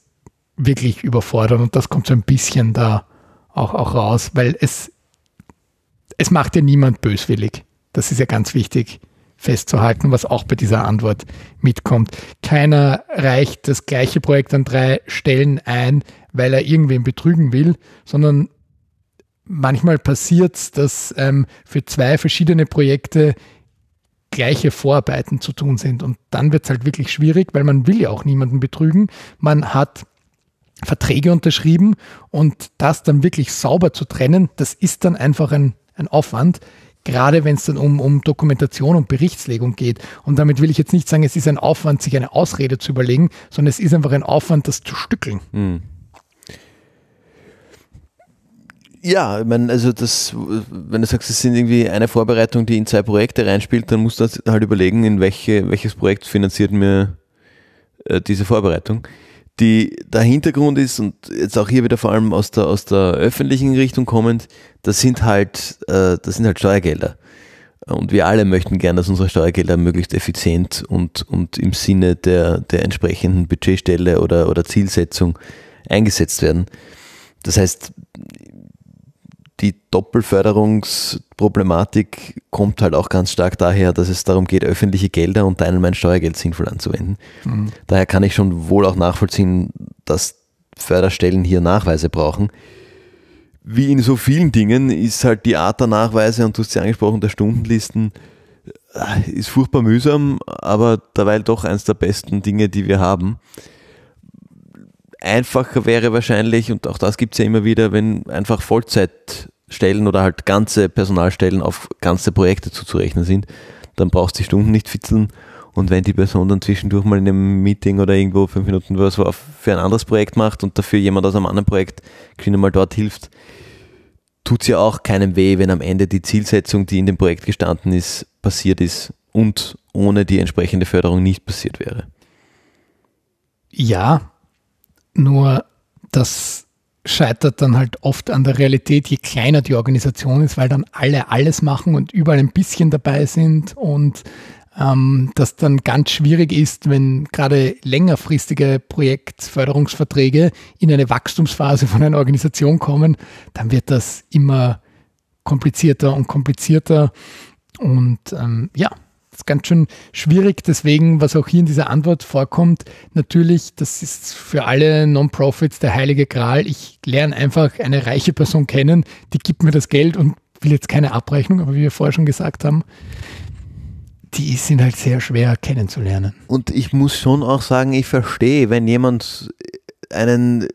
S2: wirklich überfordert und das kommt so ein bisschen da auch, auch raus, weil es, es macht ja niemand böswillig. Das ist ja ganz wichtig festzuhalten, was auch bei dieser Antwort mitkommt. Keiner reicht das gleiche Projekt an drei Stellen ein, weil er irgendwen betrügen will, sondern manchmal passiert es, dass ähm, für zwei verschiedene Projekte gleiche Vorarbeiten zu tun sind. Und dann wird es halt wirklich schwierig, weil man will ja auch niemanden betrügen. Man hat Verträge unterschrieben und das dann wirklich sauber zu trennen, das ist dann einfach ein, ein Aufwand, gerade wenn es dann um, um Dokumentation und Berichtslegung geht. Und damit will ich jetzt nicht sagen, es ist ein Aufwand, sich eine Ausrede zu überlegen, sondern es ist einfach ein Aufwand, das zu stückeln. Mhm.
S1: Ja, ich meine, also das, wenn du sagst, es sind irgendwie eine Vorbereitung, die in zwei Projekte reinspielt, dann musst du halt überlegen, in welche, welches Projekt finanziert mir äh, diese Vorbereitung. Die, der Hintergrund ist, und jetzt auch hier wieder vor allem aus der, aus der öffentlichen Richtung kommend, das sind halt, äh, das sind halt Steuergelder. Und wir alle möchten gern, dass unsere Steuergelder möglichst effizient und, und im Sinne der, der entsprechenden Budgetstelle oder, oder Zielsetzung eingesetzt werden. Das heißt, die Doppelförderungsproblematik kommt halt auch ganz stark daher, dass es darum geht, öffentliche Gelder und deinen mein Steuergeld sinnvoll anzuwenden. Mhm. Daher kann ich schon wohl auch nachvollziehen, dass Förderstellen hier Nachweise brauchen. Wie in so vielen Dingen ist halt die Art der Nachweise, und du hast sie angesprochen, der Stundenlisten, äh, ist furchtbar mühsam, aber dabei doch eines der besten Dinge, die wir haben. Einfacher wäre wahrscheinlich, und auch das gibt es ja immer wieder, wenn einfach Vollzeitstellen oder halt ganze Personalstellen auf ganze Projekte zuzurechnen sind, dann brauchst du die Stunden nicht fitzeln und wenn die Person dann zwischendurch mal in einem Meeting oder irgendwo fünf Minuten was für ein anderes Projekt macht und dafür jemand aus einem anderen Projekt schon mal dort hilft, tut es ja auch keinem weh, wenn am Ende die Zielsetzung, die in dem Projekt gestanden ist, passiert ist und ohne die entsprechende Förderung nicht passiert wäre.
S2: Ja, nur das scheitert dann halt oft an der Realität, je kleiner die Organisation ist, weil dann alle alles machen und überall ein bisschen dabei sind und ähm, das dann ganz schwierig ist, wenn gerade längerfristige Projektförderungsverträge in eine Wachstumsphase von einer Organisation kommen, dann wird das immer komplizierter und komplizierter. Und ähm, ja, ist ganz schön schwierig. Deswegen, was auch hier in dieser Antwort vorkommt, natürlich, das ist für alle Non-Profits der heilige Gral. Ich lerne einfach eine reiche Person kennen, die gibt mir das Geld und will jetzt keine Abrechnung, aber wie wir vorher schon gesagt haben, die sind halt sehr schwer kennenzulernen.
S1: Und ich muss schon auch sagen, ich verstehe, wenn jemand einen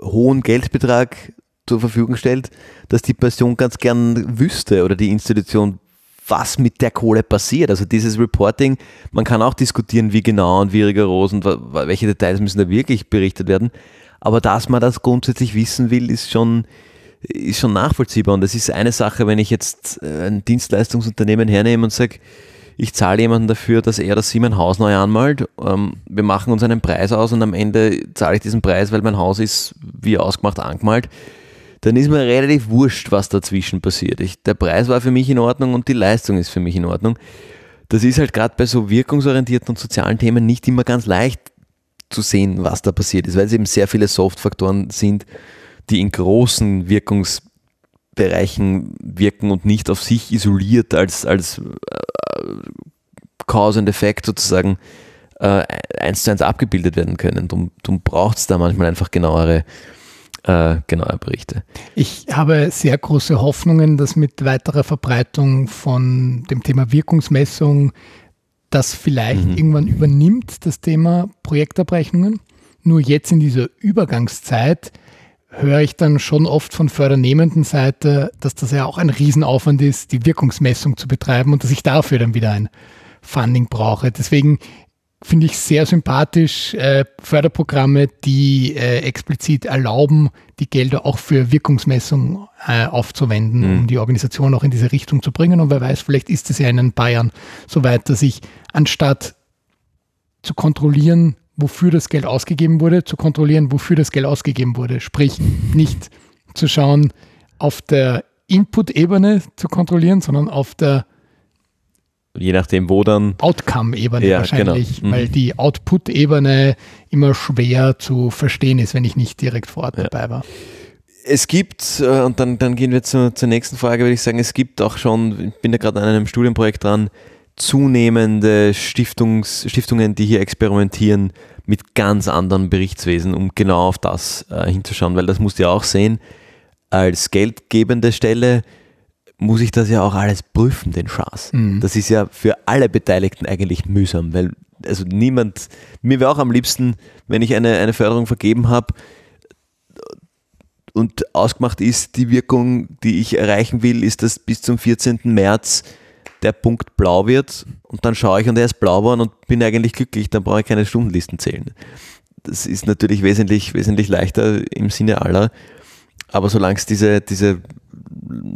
S1: hohen Geldbetrag zur Verfügung stellt, dass die Person ganz gern wüsste oder die Institution, was mit der Kohle passiert. Also dieses Reporting, man kann auch diskutieren, wie genau und wie rigoros und welche Details müssen da wirklich berichtet werden. Aber dass man das grundsätzlich wissen will, ist schon, ist schon nachvollziehbar. Und das ist eine Sache, wenn ich jetzt äh, ein Dienstleistungsunternehmen hernehme und sage, ich zahle jemanden dafür, dass er das sie mein Haus neu anmalt. Ähm, wir machen uns einen Preis aus und am Ende zahle ich diesen Preis, weil mein Haus ist wie ausgemacht angemalt. Dann ist mir relativ wurscht, was dazwischen passiert. Ich, der Preis war für mich in Ordnung und die Leistung ist für mich in Ordnung. Das ist halt gerade bei so wirkungsorientierten und sozialen Themen nicht immer ganz leicht zu sehen, was da passiert ist, weil es eben sehr viele Softfaktoren sind, die in großen Wirkungsbereichen wirken und nicht auf sich isoliert als, als äh, Cause and Effect sozusagen äh, eins zu eins abgebildet werden können. Darum, darum braucht es da manchmal einfach genauere, äh, genauere Berichte.
S2: Ich habe sehr große Hoffnungen, dass mit weiterer Verbreitung von dem Thema Wirkungsmessung das vielleicht mhm. irgendwann übernimmt, das Thema Projektabrechnungen. Nur jetzt in dieser Übergangszeit höre ich dann schon oft von fördernehmenden Seite, dass das ja auch ein Riesenaufwand ist, die Wirkungsmessung zu betreiben und dass ich dafür dann wieder ein Funding brauche. Deswegen finde ich sehr sympathisch äh, Förderprogramme, die äh, explizit erlauben, die Gelder auch für Wirkungsmessung äh, aufzuwenden, mhm. um die Organisation auch in diese Richtung zu bringen. Und wer weiß, vielleicht ist es ja in Bayern so weit, dass ich anstatt zu kontrollieren, wofür das Geld ausgegeben wurde, zu kontrollieren, wofür das Geld ausgegeben wurde. Sprich, nicht zu schauen, auf der Input-Ebene zu kontrollieren, sondern auf der
S1: Je nachdem, wo dann.
S2: Outcome-Ebene ja, wahrscheinlich, genau. mhm. weil die Output-Ebene immer schwer zu verstehen ist, wenn ich nicht direkt vor Ort ja. dabei war.
S1: Es gibt, äh, und dann, dann gehen wir zur, zur nächsten Frage, würde ich sagen, es gibt auch schon, ich bin da gerade an einem Studienprojekt dran, zunehmende Stiftungs, Stiftungen, die hier experimentieren mit ganz anderen Berichtswesen, um genau auf das äh, hinzuschauen, weil das musst du ja auch sehen, als geldgebende Stelle muss ich das ja auch alles prüfen, den Schatz. Mhm. Das ist ja für alle Beteiligten eigentlich mühsam, weil also niemand, mir wäre auch am liebsten, wenn ich eine, eine Förderung vergeben habe und ausgemacht ist, die Wirkung, die ich erreichen will, ist, dass bis zum 14. März der Punkt blau wird und dann schaue ich und er ist blau geworden und bin eigentlich glücklich, dann brauche ich keine Stundenlisten zählen. Das ist natürlich wesentlich, wesentlich leichter im Sinne aller, aber solange es diese, diese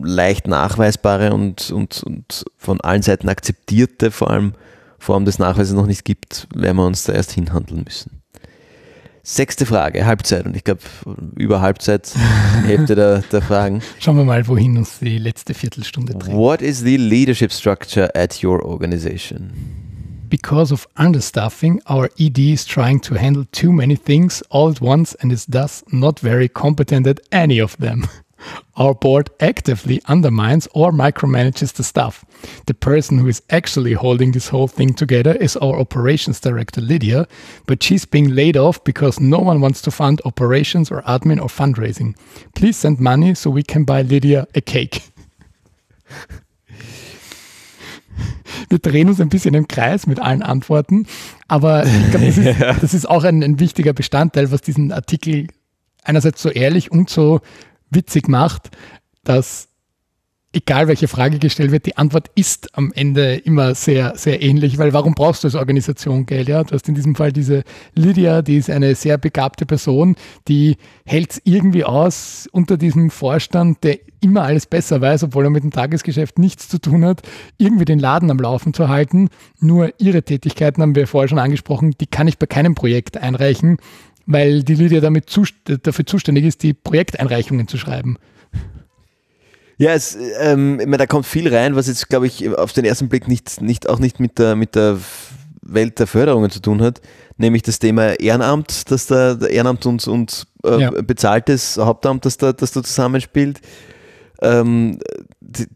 S1: leicht nachweisbare und, und, und von allen Seiten akzeptierte vor allem Form des Nachweises noch nicht gibt, werden wir uns da erst hinhandeln müssen. Sechste Frage, Halbzeit. Und ich glaube, über Halbzeit, Hälfte der, der Fragen.
S2: Schauen wir mal, wohin uns die letzte Viertelstunde trägt.
S1: What is the leadership structure at your organization?
S2: Because of understaffing, our ED is trying to handle too many things all at once and is thus not very competent at any of them. Our board actively undermines or micromanages the staff. The person who is actually holding this whole thing together is our operations director, Lydia, but she's being laid off because no one wants to fund operations or admin or fundraising. Please send money so we can buy Lydia a cake. Wir drehen uns ein bisschen im Kreis mit allen Antworten, aber ich glaube, das, ist, das ist auch ein, ein wichtiger Bestandteil, was diesen Artikel einerseits so ehrlich und so witzig macht, dass egal welche Frage gestellt wird, die Antwort ist am Ende immer sehr, sehr ähnlich, weil warum brauchst du als Organisation Geld? Ja? Du hast in diesem Fall diese Lydia, die ist eine sehr begabte Person, die hält es irgendwie aus unter diesem Vorstand, der immer alles besser weiß, obwohl er mit dem Tagesgeschäft nichts zu tun hat, irgendwie den Laden am Laufen zu halten. Nur ihre Tätigkeiten haben wir vorher schon angesprochen, die kann ich bei keinem Projekt einreichen weil die Lydia damit zust dafür zuständig ist, die Projekteinreichungen zu schreiben.
S1: Ja, es, ähm, ich meine, da kommt viel rein, was jetzt, glaube ich, auf den ersten Blick nicht, nicht, auch nicht mit der, mit der Welt der Förderungen zu tun hat, nämlich das Thema Ehrenamt, dass da Ehrenamt und, und äh, ja. bezahltes Hauptamt, das da, das da zusammenspielt. Ähm, die,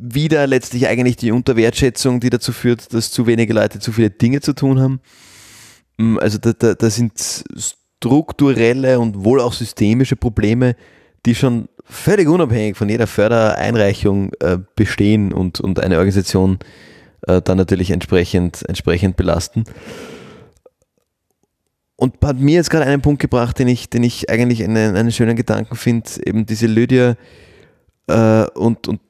S1: wieder letztlich eigentlich die Unterwertschätzung, die dazu führt, dass zu wenige Leute zu viele Dinge zu tun haben. Mm, also da, da, da sind strukturelle und wohl auch systemische Probleme, die schon völlig unabhängig von jeder Fördereinreichung äh, bestehen und, und eine Organisation äh, dann natürlich entsprechend, entsprechend belasten. Und hat mir jetzt gerade einen Punkt gebracht, den ich, den ich eigentlich einen, einen schönen Gedanken finde, eben diese Lydia äh, und, und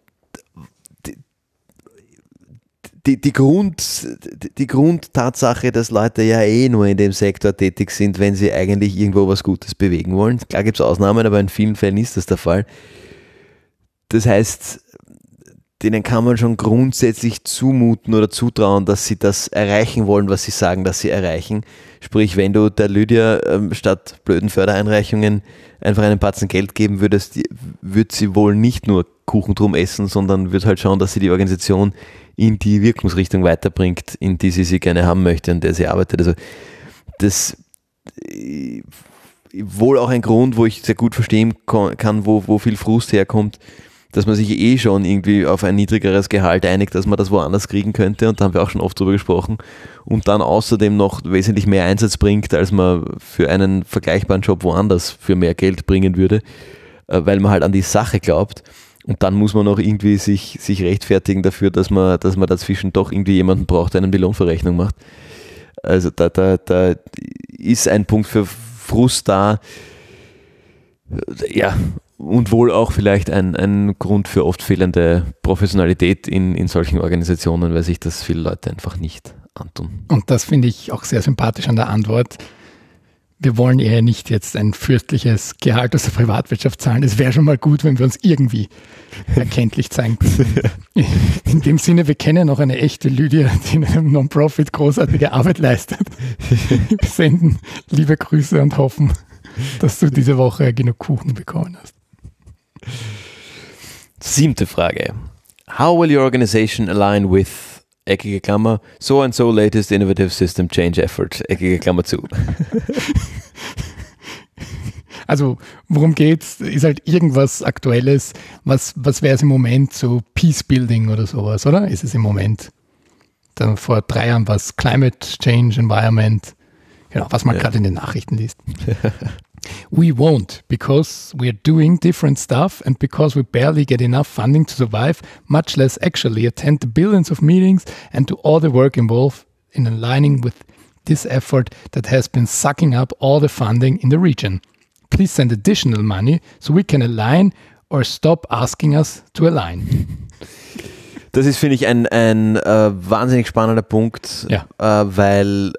S1: die, die, Grund, die Grundtatsache, dass Leute ja eh nur in dem Sektor tätig sind, wenn sie eigentlich irgendwo was Gutes bewegen wollen. Klar gibt es Ausnahmen, aber in vielen Fällen ist das der Fall. Das heißt, denen kann man schon grundsätzlich zumuten oder zutrauen, dass sie das erreichen wollen, was sie sagen, dass sie erreichen. Sprich, wenn du der Lydia ähm, statt blöden Fördereinreichungen einfach einen Batzen Geld geben würdest, wird sie wohl nicht nur Kuchen drum essen, sondern wird halt schauen, dass sie die Organisation in die Wirkungsrichtung weiterbringt, in die sie sie gerne haben möchte, an der sie arbeitet. Also das äh, wohl auch ein Grund, wo ich sehr gut verstehen kann, wo, wo viel Frust herkommt, dass man sich eh schon irgendwie auf ein niedrigeres Gehalt einigt, dass man das woanders kriegen könnte. Und da haben wir auch schon oft drüber gesprochen. Und dann außerdem noch wesentlich mehr Einsatz bringt, als man für einen vergleichbaren Job woanders für mehr Geld bringen würde, äh, weil man halt an die Sache glaubt. Und dann muss man auch irgendwie sich, sich rechtfertigen dafür, dass man, dass man dazwischen doch irgendwie jemanden braucht, der einem die Lohnverrechnung macht. Also da, da, da ist ein Punkt für Frust da. Ja, und wohl auch vielleicht ein, ein Grund für oft fehlende Professionalität in, in solchen Organisationen, weil sich das viele Leute einfach nicht antun.
S2: Und das finde ich auch sehr sympathisch an der Antwort wir wollen eher nicht jetzt ein fürstliches Gehalt aus der Privatwirtschaft zahlen. Es wäre schon mal gut, wenn wir uns irgendwie erkenntlich zeigen können. In dem Sinne, wir kennen auch eine echte Lydia, die in einem Non-Profit großartige Arbeit leistet. Wir senden liebe Grüße und hoffen, dass du diese Woche genug Kuchen bekommen hast.
S1: Siebte Frage. How will your organization align with eckige Klammer, so and so latest innovative system change effort, eckige Klammer zu.
S2: Also, worum geht's? Ist halt irgendwas Aktuelles. Was, was wäre es im Moment? So Peace Building oder sowas, oder? Ist es im Moment? Dann vor drei Jahren was Climate Change, Environment. Genau, was man ja. gerade in den Nachrichten liest. We won't because we're doing different stuff and because we barely get enough funding to survive, much less actually attend the billions of meetings and do all the work involved in aligning with this effort that has been sucking up all the funding in the region. Please send additional money so we can align or stop asking us to align.
S1: Das ist, finde ich, ein, ein äh, wahnsinnig spannender Punkt, ja. äh, weil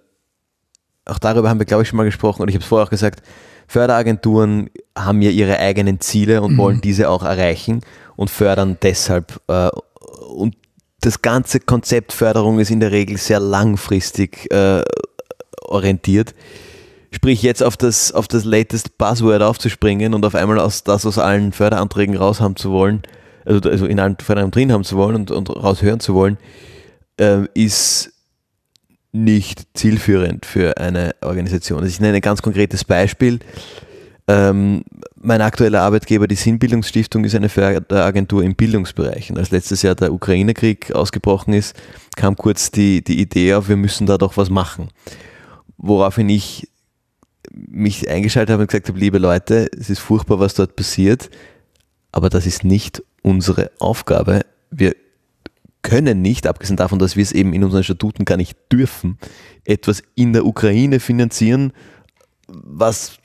S1: auch darüber haben wir, glaube ich, schon mal gesprochen und ich habe es vorher auch gesagt, Förderagenturen haben ja ihre eigenen Ziele und mhm. wollen diese auch erreichen und fördern deshalb. Äh, und das ganze Konzept Förderung ist in der Regel sehr langfristig äh, orientiert. Sprich, jetzt auf das, auf das latest Buzzword aufzuspringen und auf einmal aus, das aus allen Förderanträgen raus haben zu wollen, also, also in allen Förderanträgen drin haben zu wollen und, und raushören zu wollen, äh, ist nicht zielführend für eine Organisation. Also ich nenne ein ganz konkretes Beispiel. ähm, mein aktueller Arbeitgeber, die Sinnbildungsstiftung, ist eine Förderagentur im Bildungsbereich. Und als letztes Jahr der Ukraine-Krieg ausgebrochen ist, kam kurz die, die Idee auf, wir müssen da doch was machen. Woraufhin ich mich eingeschaltet habe und gesagt habe, liebe Leute, es ist furchtbar, was dort passiert, aber das ist nicht unsere Aufgabe. Wir können nicht, abgesehen davon, dass wir es eben in unseren Statuten gar nicht dürfen, etwas in der Ukraine finanzieren, was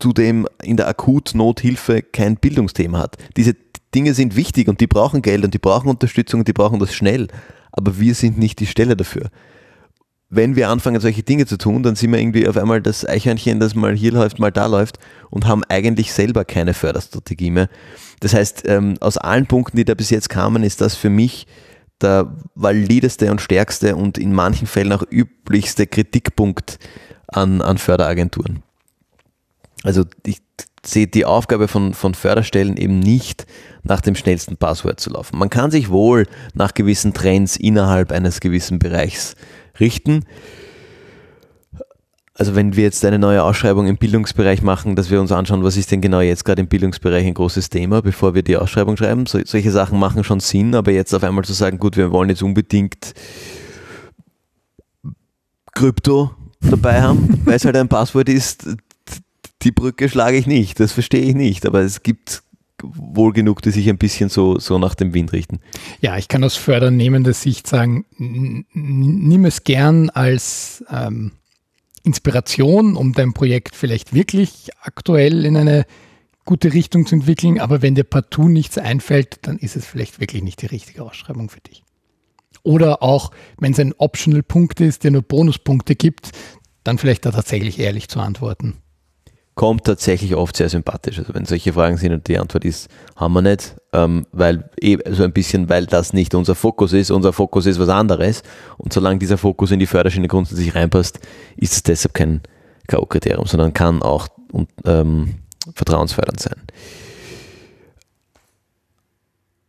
S1: zudem in der Akutnothilfe kein Bildungsthema hat. Diese Dinge sind wichtig und die brauchen Geld und die brauchen Unterstützung und die brauchen das schnell. Aber wir sind nicht die Stelle dafür. Wenn wir anfangen, solche Dinge zu tun, dann sind wir irgendwie auf einmal das Eichhörnchen, das mal hier läuft, mal da läuft und haben eigentlich selber keine Förderstrategie mehr. Das heißt, ähm, aus allen Punkten, die da bis jetzt kamen, ist das für mich der valideste und stärkste und in manchen Fällen auch üblichste Kritikpunkt an, an Förderagenturen. Also ich sehe die Aufgabe von, von Förderstellen eben nicht nach dem schnellsten Passwort zu laufen. Man kann sich wohl nach gewissen Trends innerhalb eines gewissen Bereichs richten. Also wenn wir jetzt eine neue Ausschreibung im Bildungsbereich machen, dass wir uns anschauen, was ist denn genau jetzt gerade im Bildungsbereich ein großes Thema, bevor wir die Ausschreibung schreiben. So, solche Sachen machen schon Sinn, aber jetzt auf einmal zu sagen, gut, wir wollen jetzt unbedingt Krypto dabei haben, weil es halt ein Passwort ist, die Brücke schlage ich nicht, das verstehe ich nicht, aber es gibt wohl genug, die sich ein bisschen so, so nach dem Wind richten.
S2: Ja, ich kann aus fördernehmender Sicht sagen, nimm es gern als ähm, Inspiration, um dein Projekt vielleicht wirklich aktuell in eine gute Richtung zu entwickeln, aber wenn dir partout nichts einfällt, dann ist es vielleicht wirklich nicht die richtige Ausschreibung für dich. Oder auch, wenn es ein Optional-Punkt ist, der nur Bonuspunkte gibt, dann vielleicht da tatsächlich ehrlich zu antworten
S1: kommt tatsächlich oft sehr sympathisch. Also wenn solche Fragen sind und die Antwort ist, haben wir nicht, ähm, weil so also ein bisschen, weil das nicht unser Fokus ist, unser Fokus ist was anderes und solange dieser Fokus in die Förderschiene grundsätzlich reinpasst, ist es deshalb kein K.O.-Kriterium, sondern kann auch ähm, vertrauensfördernd sein.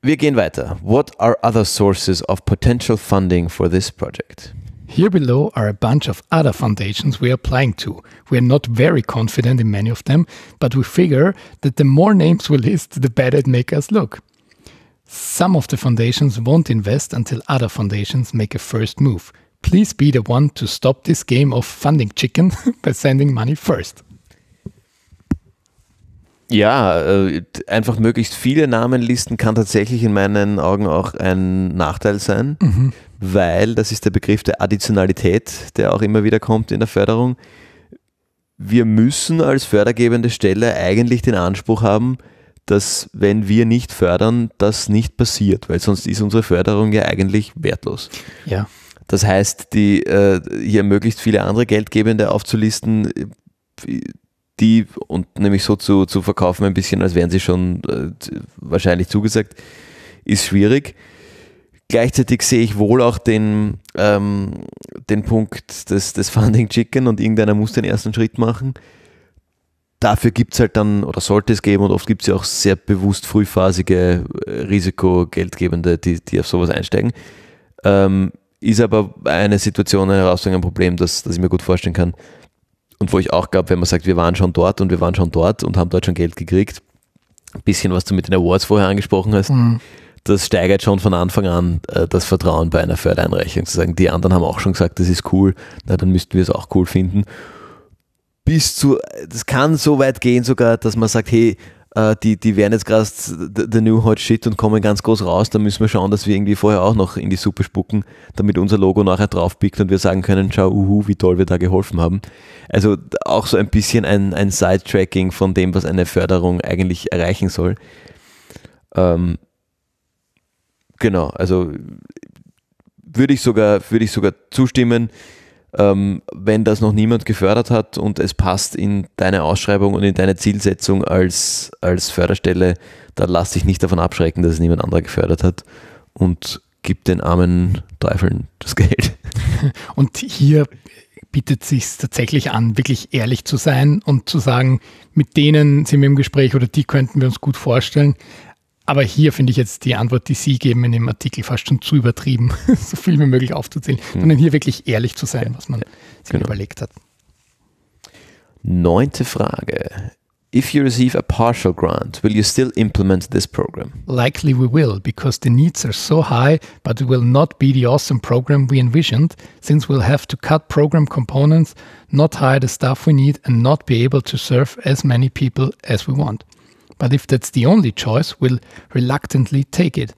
S1: Wir gehen weiter. What are other sources of potential funding for this project?
S2: Here below are a bunch of other foundations we are applying to. We are not very confident in many of them, but we figure that the more names we list, the better it makes us look. Some of the foundations won't invest until other foundations make a first move. Please be the one to stop this game of funding chicken by sending money first.
S1: Ja, äh, einfach möglichst viele Namenlisten kann tatsächlich in meinen Augen auch ein Nachteil sein, mhm. weil das ist der Begriff der Additionalität, der auch immer wieder kommt in der Förderung. Wir müssen als fördergebende Stelle eigentlich den Anspruch haben, dass wenn wir nicht fördern, das nicht passiert, weil sonst ist unsere Förderung ja eigentlich wertlos.
S2: Ja.
S1: Das heißt, die, äh, hier möglichst viele andere Geldgebende aufzulisten, die und nämlich so zu, zu verkaufen, ein bisschen, als wären sie schon äh, wahrscheinlich zugesagt, ist schwierig. Gleichzeitig sehe ich wohl auch den, ähm, den Punkt des, des Funding Chicken und irgendeiner muss den ersten Schritt machen. Dafür gibt es halt dann, oder sollte es geben, und oft gibt es ja auch sehr bewusst frühphasige äh, Risikogeldgebende, die, die auf sowas einsteigen. Ähm, ist aber eine Situation, eine Herausforderung, ein Problem, das, das ich mir gut vorstellen kann, und wo ich auch glaube, wenn man sagt, wir waren schon dort und wir waren schon dort und haben dort schon Geld gekriegt, ein bisschen, was du mit den Awards vorher angesprochen hast, mhm. das steigert schon von Anfang an äh, das Vertrauen bei einer Fördereinreichung. Zu sagen, die anderen haben auch schon gesagt, das ist cool, na dann müssten wir es auch cool finden. Bis zu, das kann so weit gehen sogar, dass man sagt, hey, äh, die, die werden jetzt gerade the new hot shit und kommen ganz groß raus, da müssen wir schauen, dass wir irgendwie vorher auch noch in die Suppe spucken, damit unser Logo nachher draufpickt und wir sagen können, schau, uhu, wie toll wir da geholfen haben. Also auch so ein bisschen ein, ein Side-Tracking von dem, was eine Förderung eigentlich erreichen soll. Ähm, genau, also würde ich sogar, würde ich sogar zustimmen ähm, wenn das noch niemand gefördert hat und es passt in deine Ausschreibung und in deine Zielsetzung als, als Förderstelle, dann lass dich nicht davon abschrecken, dass es niemand anderer gefördert hat und gib den armen Teufeln das Geld.
S2: Und hier bietet sich tatsächlich an, wirklich ehrlich zu sein und zu sagen, mit denen sind wir im Gespräch oder die könnten wir uns gut vorstellen. Aber hier finde ich jetzt die Antwort, die Sie geben in dem Artikel, fast schon zu übertrieben, so viel wie möglich aufzuzählen, mhm. sondern hier wirklich ehrlich zu sein, was man sich genau. überlegt hat.
S1: Neunte Frage. If you receive a partial grant, will you still implement this program?
S2: Likely we will, because the needs are so high, but it will not be the awesome program we envisioned, since we'll have to cut program components, not hire the staff we need, and not be able to serve as many people as we want. But if that's the only choice, we'll reluctantly take it.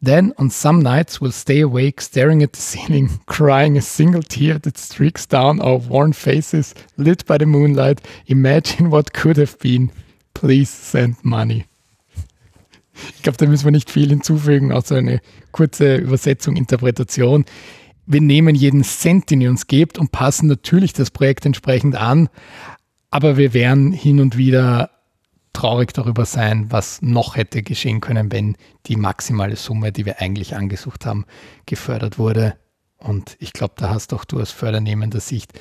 S2: Then, on some nights, we'll stay awake, staring at the ceiling, crying a single tear that streaks down our worn faces, lit by the moonlight. Imagine what could have been. Please send money. Ich glaube, da müssen wir nicht viel hinzufügen, außer eine kurze Übersetzung, Interpretation. Wir nehmen jeden Cent, den ihr uns gebt und passen natürlich das Projekt entsprechend an, aber wir werden hin und wieder traurig darüber sein, was noch hätte geschehen können, wenn die maximale Summe, die wir eigentlich angesucht haben, gefördert wurde. Und ich glaube, da hast auch du aus fördernehmender Sicht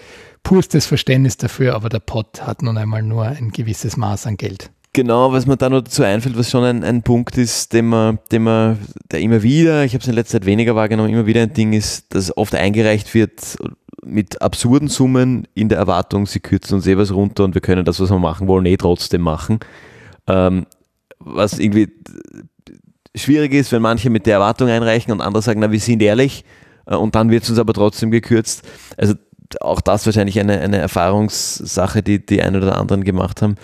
S2: purstes Verständnis dafür, aber der Pot hat nun einmal nur ein gewisses Maß an Geld.
S1: Genau, was mir da noch dazu einfällt, was schon ein, ein Punkt ist, den man, den man, der immer wieder, ich habe es in letzter Zeit weniger wahrgenommen, immer wieder ein Ding ist, dass oft eingereicht wird mit absurden Summen in der Erwartung, sie kürzen uns eh was runter und wir können das, was wir machen wollen, eh trotzdem machen. Ähm, was irgendwie schwierig ist, wenn manche mit der Erwartung einreichen und andere sagen, na, wir sind ehrlich äh, und dann wird es uns aber trotzdem gekürzt. Also auch das wahrscheinlich eine, eine Erfahrungssache, die die einen oder anderen gemacht haben.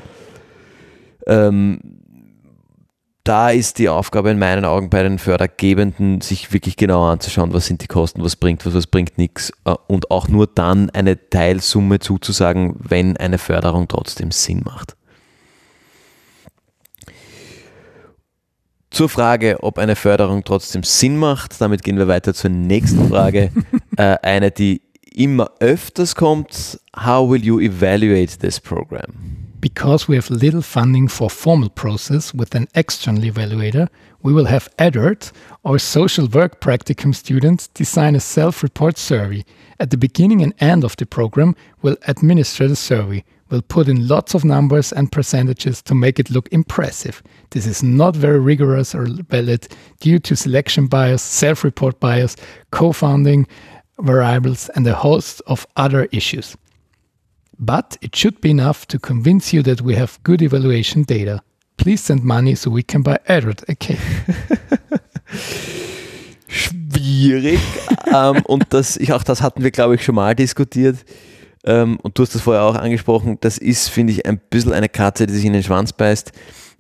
S1: Ähm, da ist die Aufgabe in meinen Augen bei den Fördergebenden, sich wirklich genau anzuschauen, was sind die Kosten, was bringt was, was bringt nichts äh, und auch nur dann eine Teilsumme zuzusagen, wenn eine Förderung trotzdem Sinn macht. Zur Frage, ob eine Förderung trotzdem Sinn macht, damit gehen wir weiter zur nächsten Frage. äh, eine, die immer öfters kommt. How will you evaluate this program?
S2: Because we have little funding for formal process with an external evaluator, we will have Edward, our social work practicum students, design a self-report survey. At the beginning and end of the program, we'll administer the survey. We'll put in lots of numbers and percentages to make it look impressive. This is not very rigorous or valid due to selection bias, self report bias, co founding variables, and a host of other issues. But it should be enough to convince you that we have good evaluation data. Please send money so we can buy Edward a cake.
S1: Schwierig. ähm, und das, ich, auch das hatten wir, glaube ich, schon mal diskutiert. Ähm, und du hast das vorher auch angesprochen. Das ist, finde ich, ein bisschen eine Katze, die sich in den Schwanz beißt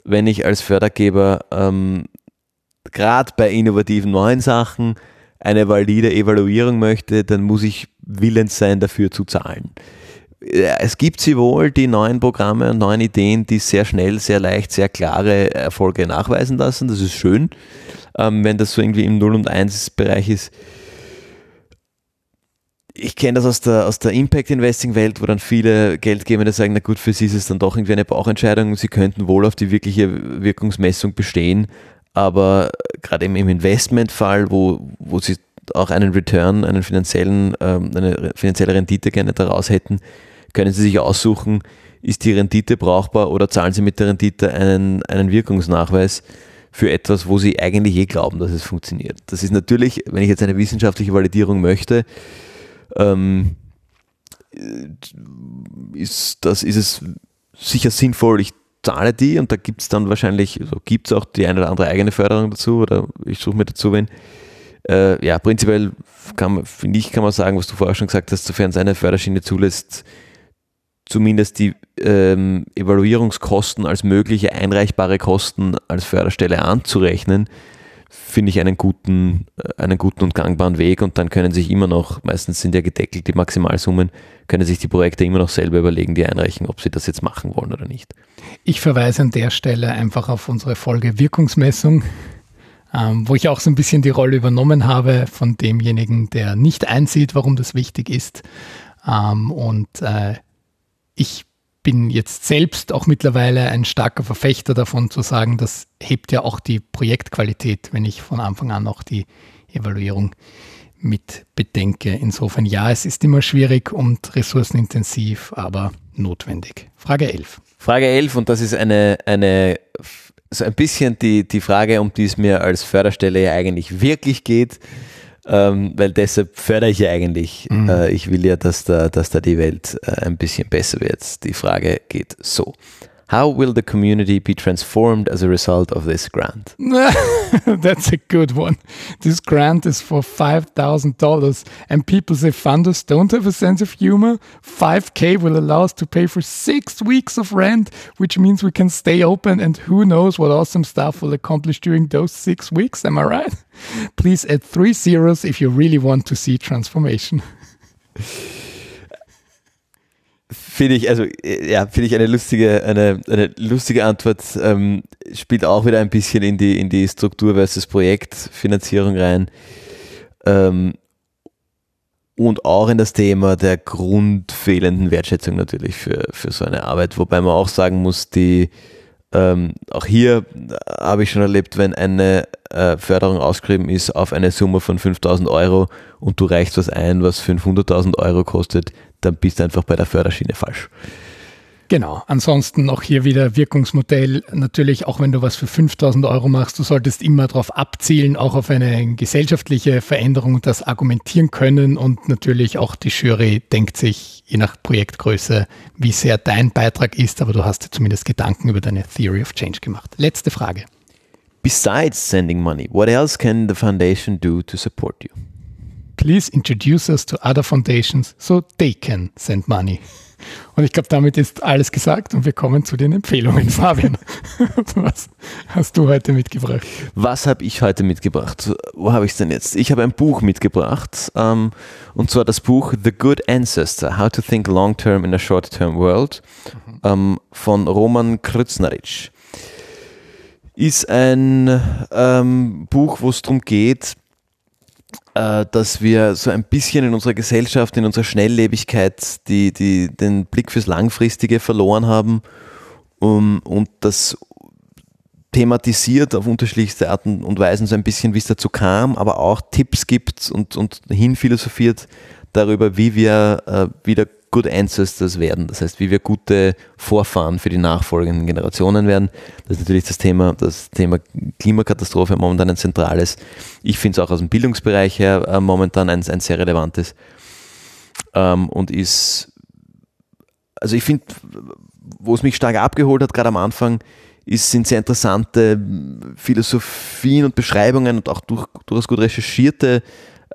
S1: wenn ich als Fördergeber ähm, gerade bei innovativen neuen Sachen eine valide Evaluierung möchte, dann muss ich willens sein, dafür zu zahlen. Es gibt sie wohl, die neuen Programme und neuen Ideen, die sehr schnell, sehr leicht, sehr klare Erfolge nachweisen lassen. Das ist schön, ähm, wenn das so irgendwie im 0 und 1 Bereich ist. Ich kenne das aus der, aus der Impact-Investing-Welt, wo dann viele Geldgebende sagen, na gut, für sie ist es dann doch irgendwie eine Bauchentscheidung, sie könnten wohl auf die wirkliche Wirkungsmessung bestehen, aber gerade im Investmentfall, wo, wo sie auch einen Return, einen finanziellen, ähm, eine finanzielle Rendite gerne daraus hätten, können sie sich aussuchen, ist die Rendite brauchbar oder zahlen sie mit der Rendite einen, einen Wirkungsnachweis für etwas, wo sie eigentlich eh glauben, dass es funktioniert. Das ist natürlich, wenn ich jetzt eine wissenschaftliche Validierung möchte, ähm, ist, das, ist es sicher sinnvoll, ich zahle die und da gibt es dann wahrscheinlich, also gibt es auch die eine oder andere eigene Förderung dazu oder ich suche mir dazu wenn. Äh, ja, prinzipiell kann finde ich, kann man sagen, was du vorher schon gesagt hast, sofern es eine Förderschiene zulässt, zumindest die ähm, Evaluierungskosten als mögliche einreichbare Kosten als Förderstelle anzurechnen, finde ich einen guten, einen guten und gangbaren Weg und dann können sich immer noch, meistens sind ja gedeckelt die Maximalsummen, können sich die Projekte immer noch selber überlegen, die einreichen, ob sie das jetzt machen wollen oder nicht.
S2: Ich verweise an der Stelle einfach auf unsere Folge Wirkungsmessung, ähm, wo ich auch so ein bisschen die Rolle übernommen habe von demjenigen, der nicht einsieht, warum das wichtig ist. Ähm, und äh, ich bin jetzt selbst auch mittlerweile ein starker Verfechter davon zu sagen, das hebt ja auch die Projektqualität, wenn ich von Anfang an auch die Evaluierung mit bedenke. Insofern ja, es ist immer schwierig und ressourcenintensiv, aber notwendig. Frage 11.
S1: Frage 11 und das ist eine, eine so ein bisschen die, die Frage, um die es mir als Förderstelle ja eigentlich wirklich geht ähm, weil deshalb fördere ich ja eigentlich. Mhm. Äh, ich will ja, dass da, dass da die Welt äh, ein bisschen besser wird. Die Frage geht so. How will the community be transformed as a result of this grant?
S2: That's a good one. This grant is for $5,000 and people say funders don't have a sense of humor. 5K will allow us to pay for six weeks of rent, which means we can stay open and who knows what awesome stuff we'll accomplish during those six weeks. Am I right? Please add three zeros if you really want to see transformation.
S1: Finde ich, also ja, finde ich eine lustige, eine, eine lustige Antwort. Ähm, spielt auch wieder ein bisschen in die, in die Struktur versus Projektfinanzierung rein. Ähm, und auch in das Thema der grundfehlenden Wertschätzung natürlich für, für so eine Arbeit. Wobei man auch sagen muss, die ähm, auch hier habe ich schon erlebt, wenn eine äh, Förderung ausgeschrieben ist auf eine Summe von 5000 Euro und du reichst was ein, was 500.000 Euro kostet, dann bist du einfach bei der Förderschiene falsch.
S2: Genau. Ansonsten auch hier wieder Wirkungsmodell. Natürlich, auch wenn du was für 5000 Euro machst, du solltest immer darauf abzielen, auch auf eine gesellschaftliche Veränderung, das argumentieren können. Und natürlich auch die Jury denkt sich, je nach Projektgröße, wie sehr dein Beitrag ist. Aber du hast dir zumindest Gedanken über deine Theory of Change gemacht. Letzte Frage.
S1: Besides sending money, what else can the foundation do to support you?
S2: Please introduce us to other foundations so they can send money. Und ich glaube, damit ist alles gesagt und wir kommen zu den Empfehlungen. Fabian, was hast du heute mitgebracht?
S1: Was habe ich heute mitgebracht? Wo habe ich es denn jetzt? Ich habe ein Buch mitgebracht ähm, und zwar das Buch The Good Ancestor, How to Think Long Term in a Short Term World mhm. ähm, von Roman Krütznerich. Ist ein ähm, Buch, wo es darum geht, dass wir so ein bisschen in unserer Gesellschaft, in unserer Schnelllebigkeit die, die, den Blick fürs Langfristige verloren haben um, und das thematisiert auf unterschiedlichste Arten und Weisen so ein bisschen, wie es dazu kam, aber auch Tipps gibt und, und hinphilosophiert darüber, wie wir äh, wieder Good Ancestors werden. Das heißt, wie wir gute Vorfahren für die nachfolgenden Generationen werden. Das ist natürlich das Thema, das Thema Klimakatastrophe momentan ein zentrales. Ich finde es auch aus dem Bildungsbereich her äh, momentan ein, ein sehr relevantes. Ähm, und ist, also ich finde, wo es mich stark abgeholt hat, gerade am Anfang, ist, sind sehr interessante Philosophien und Beschreibungen und auch durch, durchaus gut recherchierte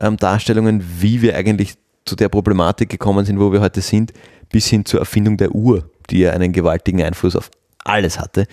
S1: ähm, Darstellungen, wie wir eigentlich zu der Problematik gekommen sind, wo wir heute sind, bis hin zur Erfindung der Uhr, die ja einen gewaltigen Einfluss auf alles hatte.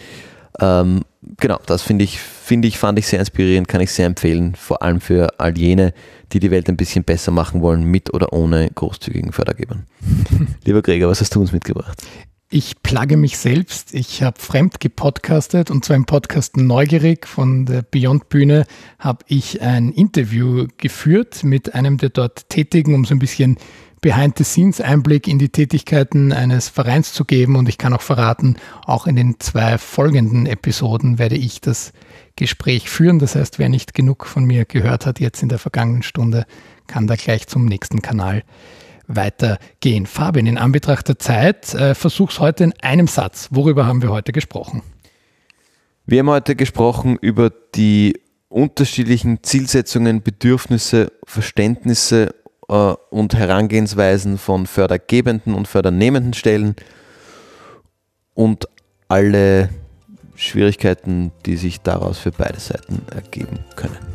S1: Ähm, genau, das finde ich, finde ich, fand ich sehr inspirierend, kann ich sehr empfehlen, vor allem für all jene, die die Welt ein bisschen besser machen wollen, mit oder ohne großzügigen Fördergebern. Lieber Gregor, was hast du uns mitgebracht?
S2: Ich plage mich selbst. Ich habe fremd gepodcastet und zwar im Podcast Neugierig von der Beyond Bühne habe ich ein Interview geführt mit einem der dort Tätigen, um so ein bisschen Behind-the-Scenes-Einblick in die Tätigkeiten eines Vereins zu geben. Und ich kann auch verraten, auch in den zwei folgenden Episoden werde ich das Gespräch führen. Das heißt, wer nicht genug von mir gehört hat jetzt in der vergangenen Stunde, kann da gleich zum nächsten Kanal weitergehen. Fabian, in Anbetracht der Zeit, äh, versuch's heute in einem Satz. Worüber haben wir heute gesprochen?
S1: Wir haben heute gesprochen über die unterschiedlichen Zielsetzungen, Bedürfnisse, Verständnisse äh, und Herangehensweisen von fördergebenden und fördernehmenden Stellen und alle Schwierigkeiten, die sich daraus für beide Seiten ergeben können.